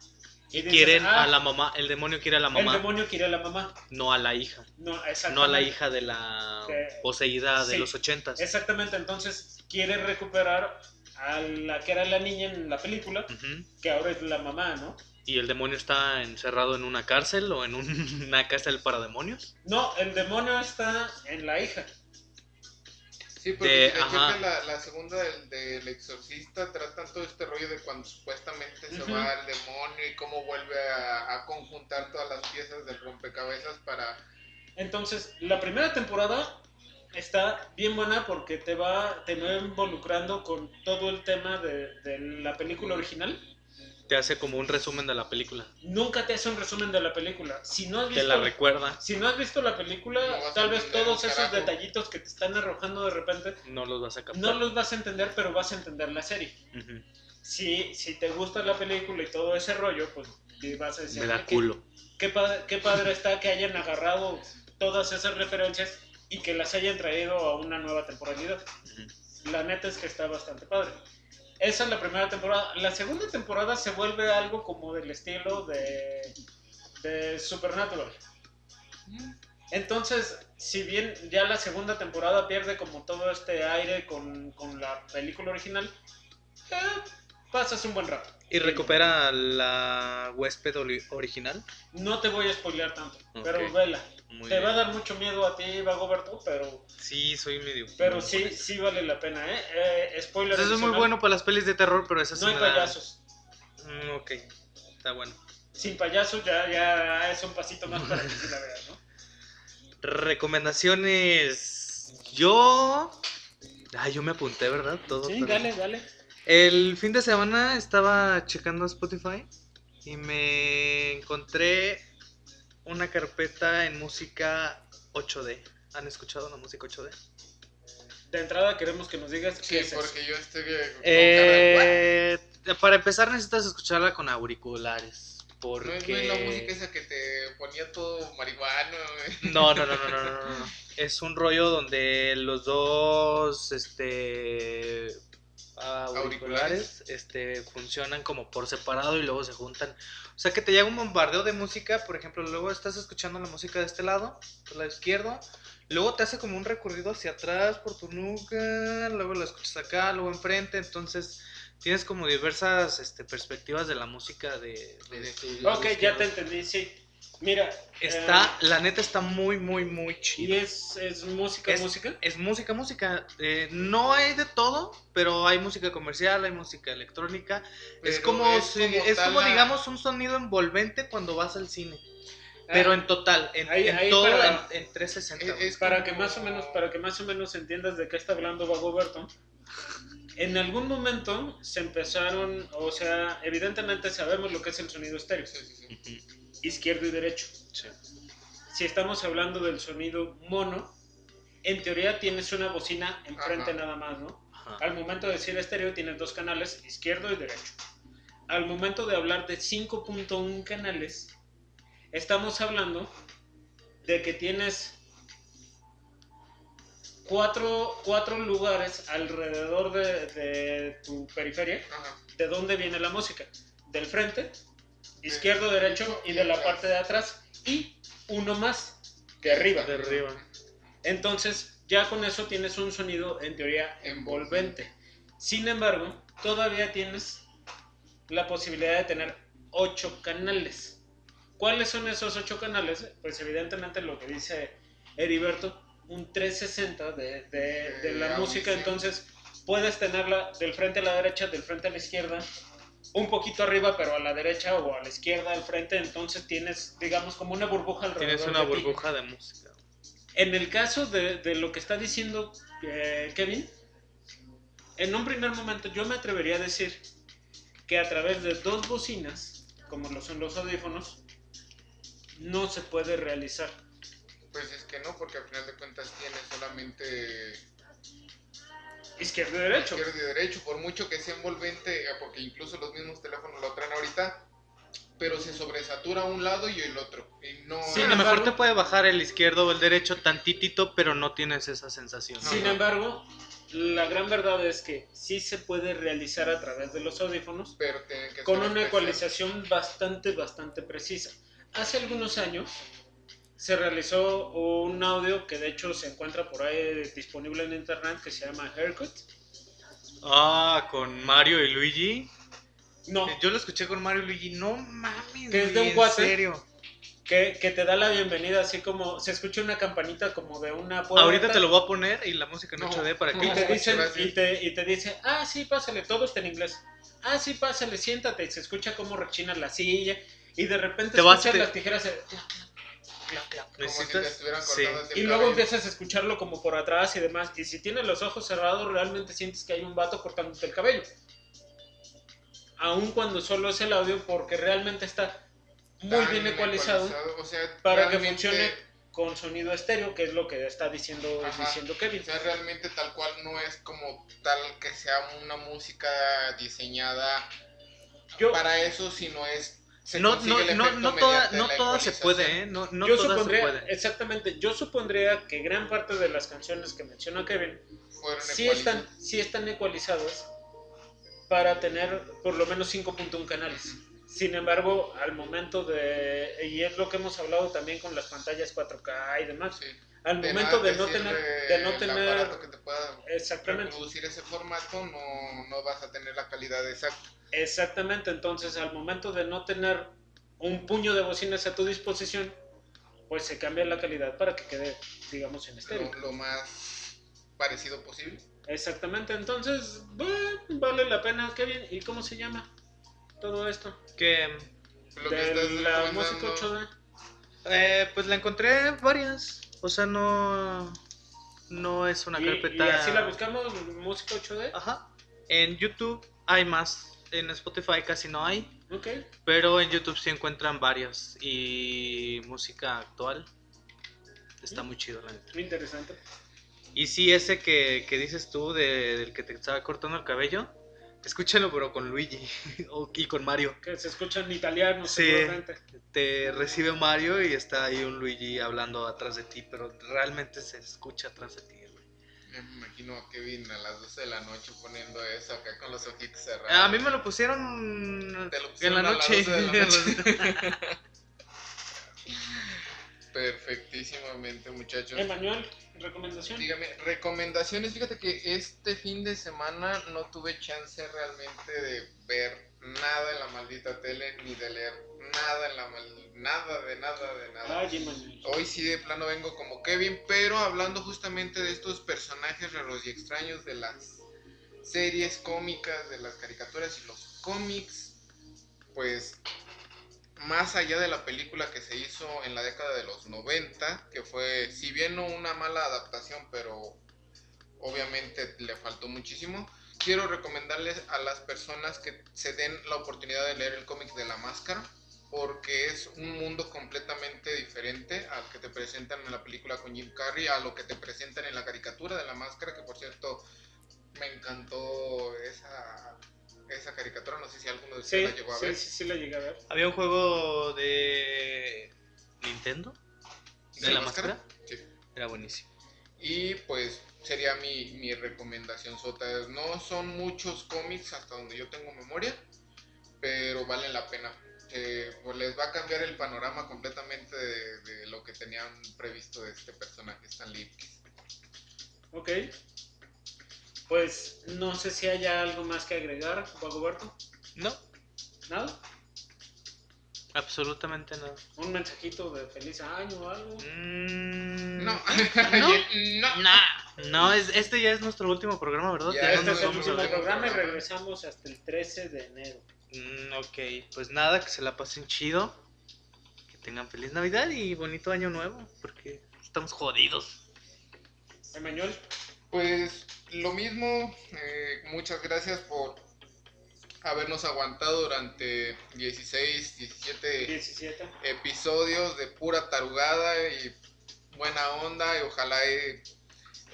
Y, quieren a ah, la mamá, el demonio quiere a la mamá. El demonio quiere a la mamá. No a la hija. No, no a la hija de la poseída de los ochentas. Exactamente, entonces quiere recuperar a la que era la niña en la película, que ahora es la mamá, ¿no? ¿Y el demonio está encerrado en una cárcel o en <laughs> una cárcel para demonios? No, el demonio está en la hija. Sí, porque la, la, segunda del, exorcista tratan todo este rollo de cuando supuestamente se va el demonio y cómo vuelve a, a, conjuntar todas las piezas del rompecabezas para... Entonces, la primera temporada está bien buena porque te va, te va involucrando con todo el tema de, de, la película original. Te hace como un resumen de la película. Nunca te hace un resumen de la película. Si no has visto, te la recuerda. Si no has visto la película, tal vez todos esos detallitos que te están arrojando de repente. No los vas a captar. No los vas a entender, pero vas a entender la serie. si, si te gusta la película y todo ese rollo, pues vas a decir. Me da culo. Qué, qué padre está que hayan agarrado todas esas referencias y que las hayan traído a una nueva temporalidad. La neta es que está bastante padre. Esa es la primera temporada. La segunda temporada se vuelve algo como del estilo de, de Supernatural. Entonces, si bien ya la segunda temporada pierde como todo este aire con, con la película original, eh, pasas un buen rato. ¿Y recupera la huésped original? No te voy a spoilear tanto, pero vela. Te va a dar mucho miedo a ti, Vagoberto, pero. Sí, soy medio. Pero sí, sí vale la pena, ¿eh? eh spoiler. Eso es muy bueno para las pelis de terror, pero esas No hay payasos. Mm, ok, está bueno. Sin payasos ya, ya es un pasito más para que se la veas, ¿no? Recomendaciones. Yo. Ah, yo me apunté, ¿verdad? Todo. Sí, dale, dale. El fin de semana estaba checando Spotify y me encontré una carpeta en música 8D. ¿Han escuchado la música 8D? De entrada queremos que nos digas sí, porque yo estoy eh, Para empezar necesitas escucharla con auriculares. Porque... No es la música esa que te ponía todo marihuano. <laughs> No, no, no, no, no, no, no. Es un rollo donde los dos, este, auriculares, este, funcionan como por separado y luego se juntan. O sea que te llega un bombardeo de música, por ejemplo, luego estás escuchando la música de este lado, por lado izquierdo, luego te hace como un recorrido hacia atrás por tu nuca, luego lo escuchas acá, luego enfrente, entonces tienes como diversas este, perspectivas de la música de... de, ok, ya te entendí, sí. Mira, está, eh, la neta está muy, muy, muy chido. ¿Y es, es música, música? Es música, música. Eh, no hay de todo, pero hay música comercial, hay música electrónica. es como, es como, digamos, un sonido envolvente cuando vas al cine. Pero en total, en, todo, en, 360. Es, para que más o menos, para que más o menos entiendas de qué está hablando Bagoberto. En algún momento se empezaron, o sea, evidentemente sabemos lo que es el sonido estéreo. Sí, sí, sí izquierdo y derecho. Si estamos hablando del sonido mono, en teoría tienes una bocina enfrente nada más, ¿no? Al momento de decir estéreo tienes dos canales, izquierdo y derecho. Al momento de hablar de 5.1 canales, estamos hablando de que tienes cuatro, cuatro lugares alrededor de, tu periferia de dónde viene la música. Del frente, izquierdo, derecho y de la parte de atrás y uno más de arriba. De arriba. Entonces, ya con eso tienes un sonido en teoría envolvente. Sin embargo, todavía tienes la posibilidad de tener ocho canales. ¿Cuáles son esos ocho canales? Pues evidentemente lo que dice Heriberto, un 360 de, de, de la música, entonces puedes tenerla del frente a la derecha, del frente a la izquierda, un poquito arriba, pero a la derecha o a la izquierda, al frente, entonces tienes, digamos, como una burbuja alrededor. Tienes una de ti. burbuja de música. En el caso de, de lo que está diciendo eh, Kevin, en un primer momento yo me atrevería a decir que a través de dos bocinas, como lo son los audífonos, no se puede realizar. Pues es que no, porque al final de cuentas tiene solamente Izquierdo y derecho. izquierdo y derecho, por mucho que sea envolvente, eh, porque incluso los mismos teléfonos lo traen ahorita, pero se sobresatura un lado y el otro. Y no, Sí, a lo mejor te puede bajar el izquierdo o el derecho tantitito, pero no tienes esa sensación. No, Sin no. embargo, la gran verdad es que sí se puede realizar a través de los audífonos pero que con una especial. ecualización bastante, bastante precisa. Hace algunos años se realizó un audio que de hecho se encuentra por ahí disponible en internet que se llama Haircut. Ah, con Mario y Luigi. No, Yo lo escuché con Mario y Luigi. No mames. Que es de un en cuate. serio. que, que te da la bienvenida así como se escucha una campanita como de una puerta. Ahorita te lo voy a poner y la música en No, 8D para Y que. no. te, dicen, y, te, y te dice, ah, sí, pásale, todo está en inglés. Ah, sí, pásale, siéntate. Y se escucha cómo rechina la silla. Y de repente Te vas, escuchas te- las tijeras. hacer clac, clac, clac, clac. Como si te ¿Necesitas? estuvieran Sí. cortando Y luego cabello. empiezas a escucharlo como por atrás y demás. Y si tienes los ojos cerrados, realmente sientes que hay un vato cortándote el cabello. Aun cuando solo es el audio, porque realmente está muy Tan bien ecualizado o sea, para que funcione con sonido estéreo, que es lo que está diciendo, Ajá. diciendo Kevin. O sea, realmente tal cual no es como tal que sea una música diseñada Yo, para eso, sino es... se No, consigue no, el no, efecto no, toda, mediante no la todas se puede, ¿eh? No, no yo se pueden. exactamente, yo supondría que gran parte de las canciones que menciona Kevin Fueron sí están, sí están ecualizadas para tener por lo menos 5.1 canales. Sin embargo, al momento de, y es lo que hemos hablado también con las pantallas 4K y demás, Sí. al De momento de no tener, de no tener, que te pueda exactamente, reproducir ese formato, no, no vas a tener la calidad exacta. Exactamente, entonces al momento de no tener un puño de bocinas a tu disposición, pues se cambia la calidad para que quede, digamos, en estéreo. Lo, lo más parecido posible. Exactamente, entonces bueno, vale la pena, Kevin. ¿Y cómo se llama todo esto? Que, Lo que de estás la música recomendando- 8D. eh, pues la encontré varias. O sea, no. No es una Y, carpeta. y así la buscamos, música 8D. Ajá. En YouTube hay más. En Spotify casi no hay. Pero en YouTube sí encuentran varias. Y música actual. Está muy chido, la neta. Muy interesante. Y sí, ese que, que dices tú de- del que te estaba cortando el cabello. Escúchalo, pero con Luigi. <laughs> o- y con Mario. Que se escucha en italiano, Sí. seguramente. Te recibe Mario y está ahí un Luigi hablando atrás de ti. Pero realmente se escucha atrás de ti. Ya me imagino a Kevin a las 12 de la noche poniendo eso acá con los ojitos cerrados. A mí me lo pusieron Te lo en pusieron la a las noche. 12 de la noche. <laughs> Perfectísimamente, muchachos. Emanuel, recomendación. Dígame, recomendaciones. Fíjate que este fin de semana no tuve chance realmente de ver nada en la maldita tele, ni de leer nada en la mal... Nada, de nada, de nada. Ay. Hoy sí de plano vengo como Kevin, pero hablando justamente de estos personajes raros y extraños de las series cómicas, de las caricaturas y los cómics, pues más allá de la película que se hizo en la década de los 90, que fue, si bien no una mala adaptación, pero obviamente le faltó muchísimo, quiero recomendarles a las personas que se den la oportunidad de leer el cómic de la máscara porque es un mundo completamente diferente al que te presentan en la película con Jim Carrey, a lo que te presentan en la caricatura de la máscara, que por cierto me encantó esa, esa caricatura, no sé si alguno de Sí, ustedes la llegó a sí, ver. sí, sí, la llegué a ver. Había un juego de Nintendo de la máscara. Sí. Era buenísimo. Y pues sería mi, mi recomendación sota. No son muchos cómics hasta donde yo tengo memoria, pero valen la pena que pues, les va a cambiar el panorama completamente de, de lo que tenían previsto de este personaje, Stan Lipkis. Ok. Pues no sé si haya algo más que agregar, Dagoberto. No, ¿Nada? absolutamente nada. ¿Un mensajito de feliz año o algo? Mm, No, <laughs> No. <laughs> no. Nah, no, es, este ya es nuestro último programa, ¿verdad? Ya, Ya Este no es a último programa y regresamos hasta el 13 de enero. Mm, ok, pues nada, que se la pasen chido. Que tengan feliz Navidad y bonito año nuevo, porque estamos jodidos. Emanuel, Pues lo mismo, eh, muchas gracias por habernos aguantado durante 16, 17 17. episodios de pura tarugada y buena onda y ojalá eh,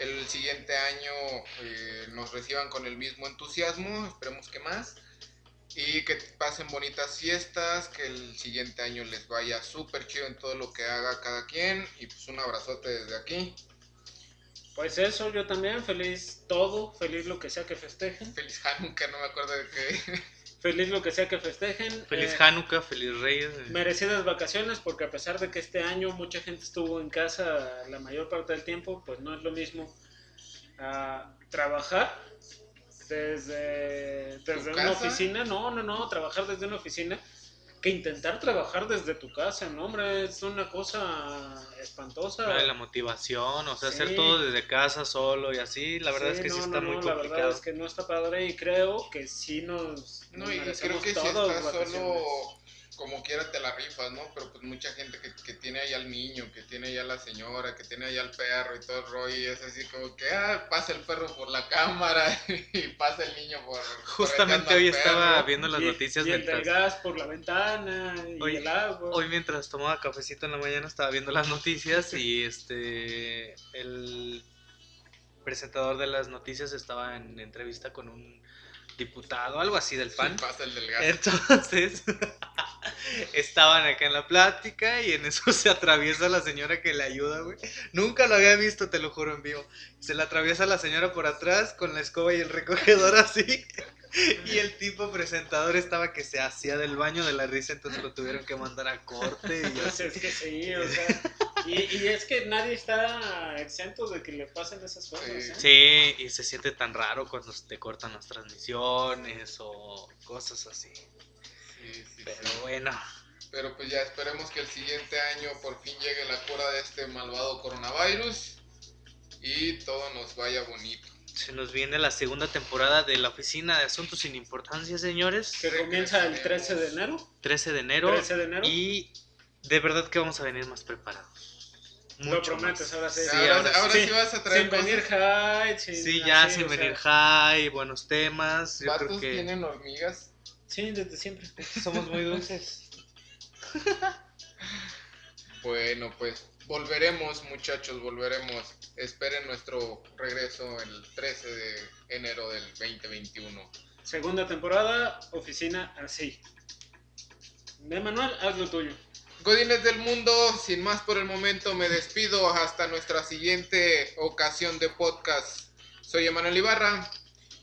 el siguiente año eh, nos reciban con el mismo entusiasmo, esperemos que más y que pasen bonitas fiestas, que el siguiente año les vaya súper chido en todo lo que haga cada quien y pues un abrazote desde aquí. Pues eso, yo también, feliz todo, feliz lo que sea que festejen, Feliz Hanukkah, no me acuerdo de qué. Feliz lo que sea que festejen. Feliz eh, Hanukkah, feliz Reyes. eh. Merecidas vacaciones, porque a pesar de que este año mucha gente estuvo en casa la mayor parte del tiempo, pues no es lo mismo ah, trabajar desde, desde una casa? oficina, no, no, no, trabajar desde una oficina, que intentar trabajar desde tu casa, no, hombre, es una cosa espantosa. La motivación, o sea, Sí. hacer todo desde casa solo y así, la verdad Sí, es que sí está no, muy no, La complicado. verdad es que no está padre y creo que sí nos, No, nos y creo que si todos estás solo, como quiera te la rifas, ¿no? Pero pues mucha gente que, que tiene ahí al niño, que tiene ahí a la señora, que tiene ahí al perro y todo el rollo, y es así como que, ah, pasa el perro por la cámara <laughs> y pasa el niño por... <laughs> Justamente hoy estaba perro. viendo las Y- noticias y el del mientras... gas por la ventana y el agua. Hoy mientras tomaba cafecito en la mañana estaba viendo las noticias y este el presentador de las noticias estaba en entrevista con un diputado, algo así del PAN. Sí, pasa el del gas. Entonces, <laughs> estaban acá en la plática y en eso <laughs> se atraviesa la señora que le ayuda, güey. Nunca lo había visto, te lo juro en vivo. Se le atraviesa la señora por atrás con la escoba y el recogedor <laughs> así. Y el tipo presentador estaba que se hacía del baño de la risa, entonces lo tuvieron que mandar a corte y <laughs> así. es que sí, o sea. Y, y es que nadie está exento de que le pasen esas cosas. ¿eh? Sí, y se siente tan raro cuando te cortan las transmisiones o cosas así. Sí, sí, Pero sí. bueno, Pero pues ya esperemos que el siguiente año por fin llegue la cura de este malvado coronavirus y todo nos vaya bonito. se nos viene la segunda temporada de la Oficina de Asuntos sin Importancia, señores. Que comienza el 13 de enero. 13 de enero. 13 de enero. Y de verdad que vamos a venir más preparados. Lo Mucho prometes, más. ahora sí. Sí, ahora, ahora ahora sí. sí vas a traer Sin venir cosas. high, sin Sí, ya así, sin o sea, venir high, buenos temas. Yo creo que tienen hormigas. Sí, desde siempre. somos muy dulces. <laughs> Bueno, pues volveremos, muchachos, volveremos. Esperen nuestro regreso el 13 de enero del 2021. Segunda temporada, oficina así. De Manuel, haz lo tuyo. Godines del mundo, sin más por el momento, me despido hasta nuestra siguiente ocasión de podcast. Soy Emanuel Ibarra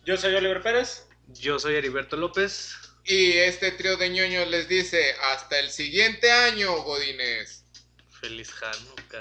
Yo soy Oliver Pérez. Yo soy Heriberto López. Y este trío de ñoños les dice hasta el siguiente año, Godines. Feliz Hanukkah.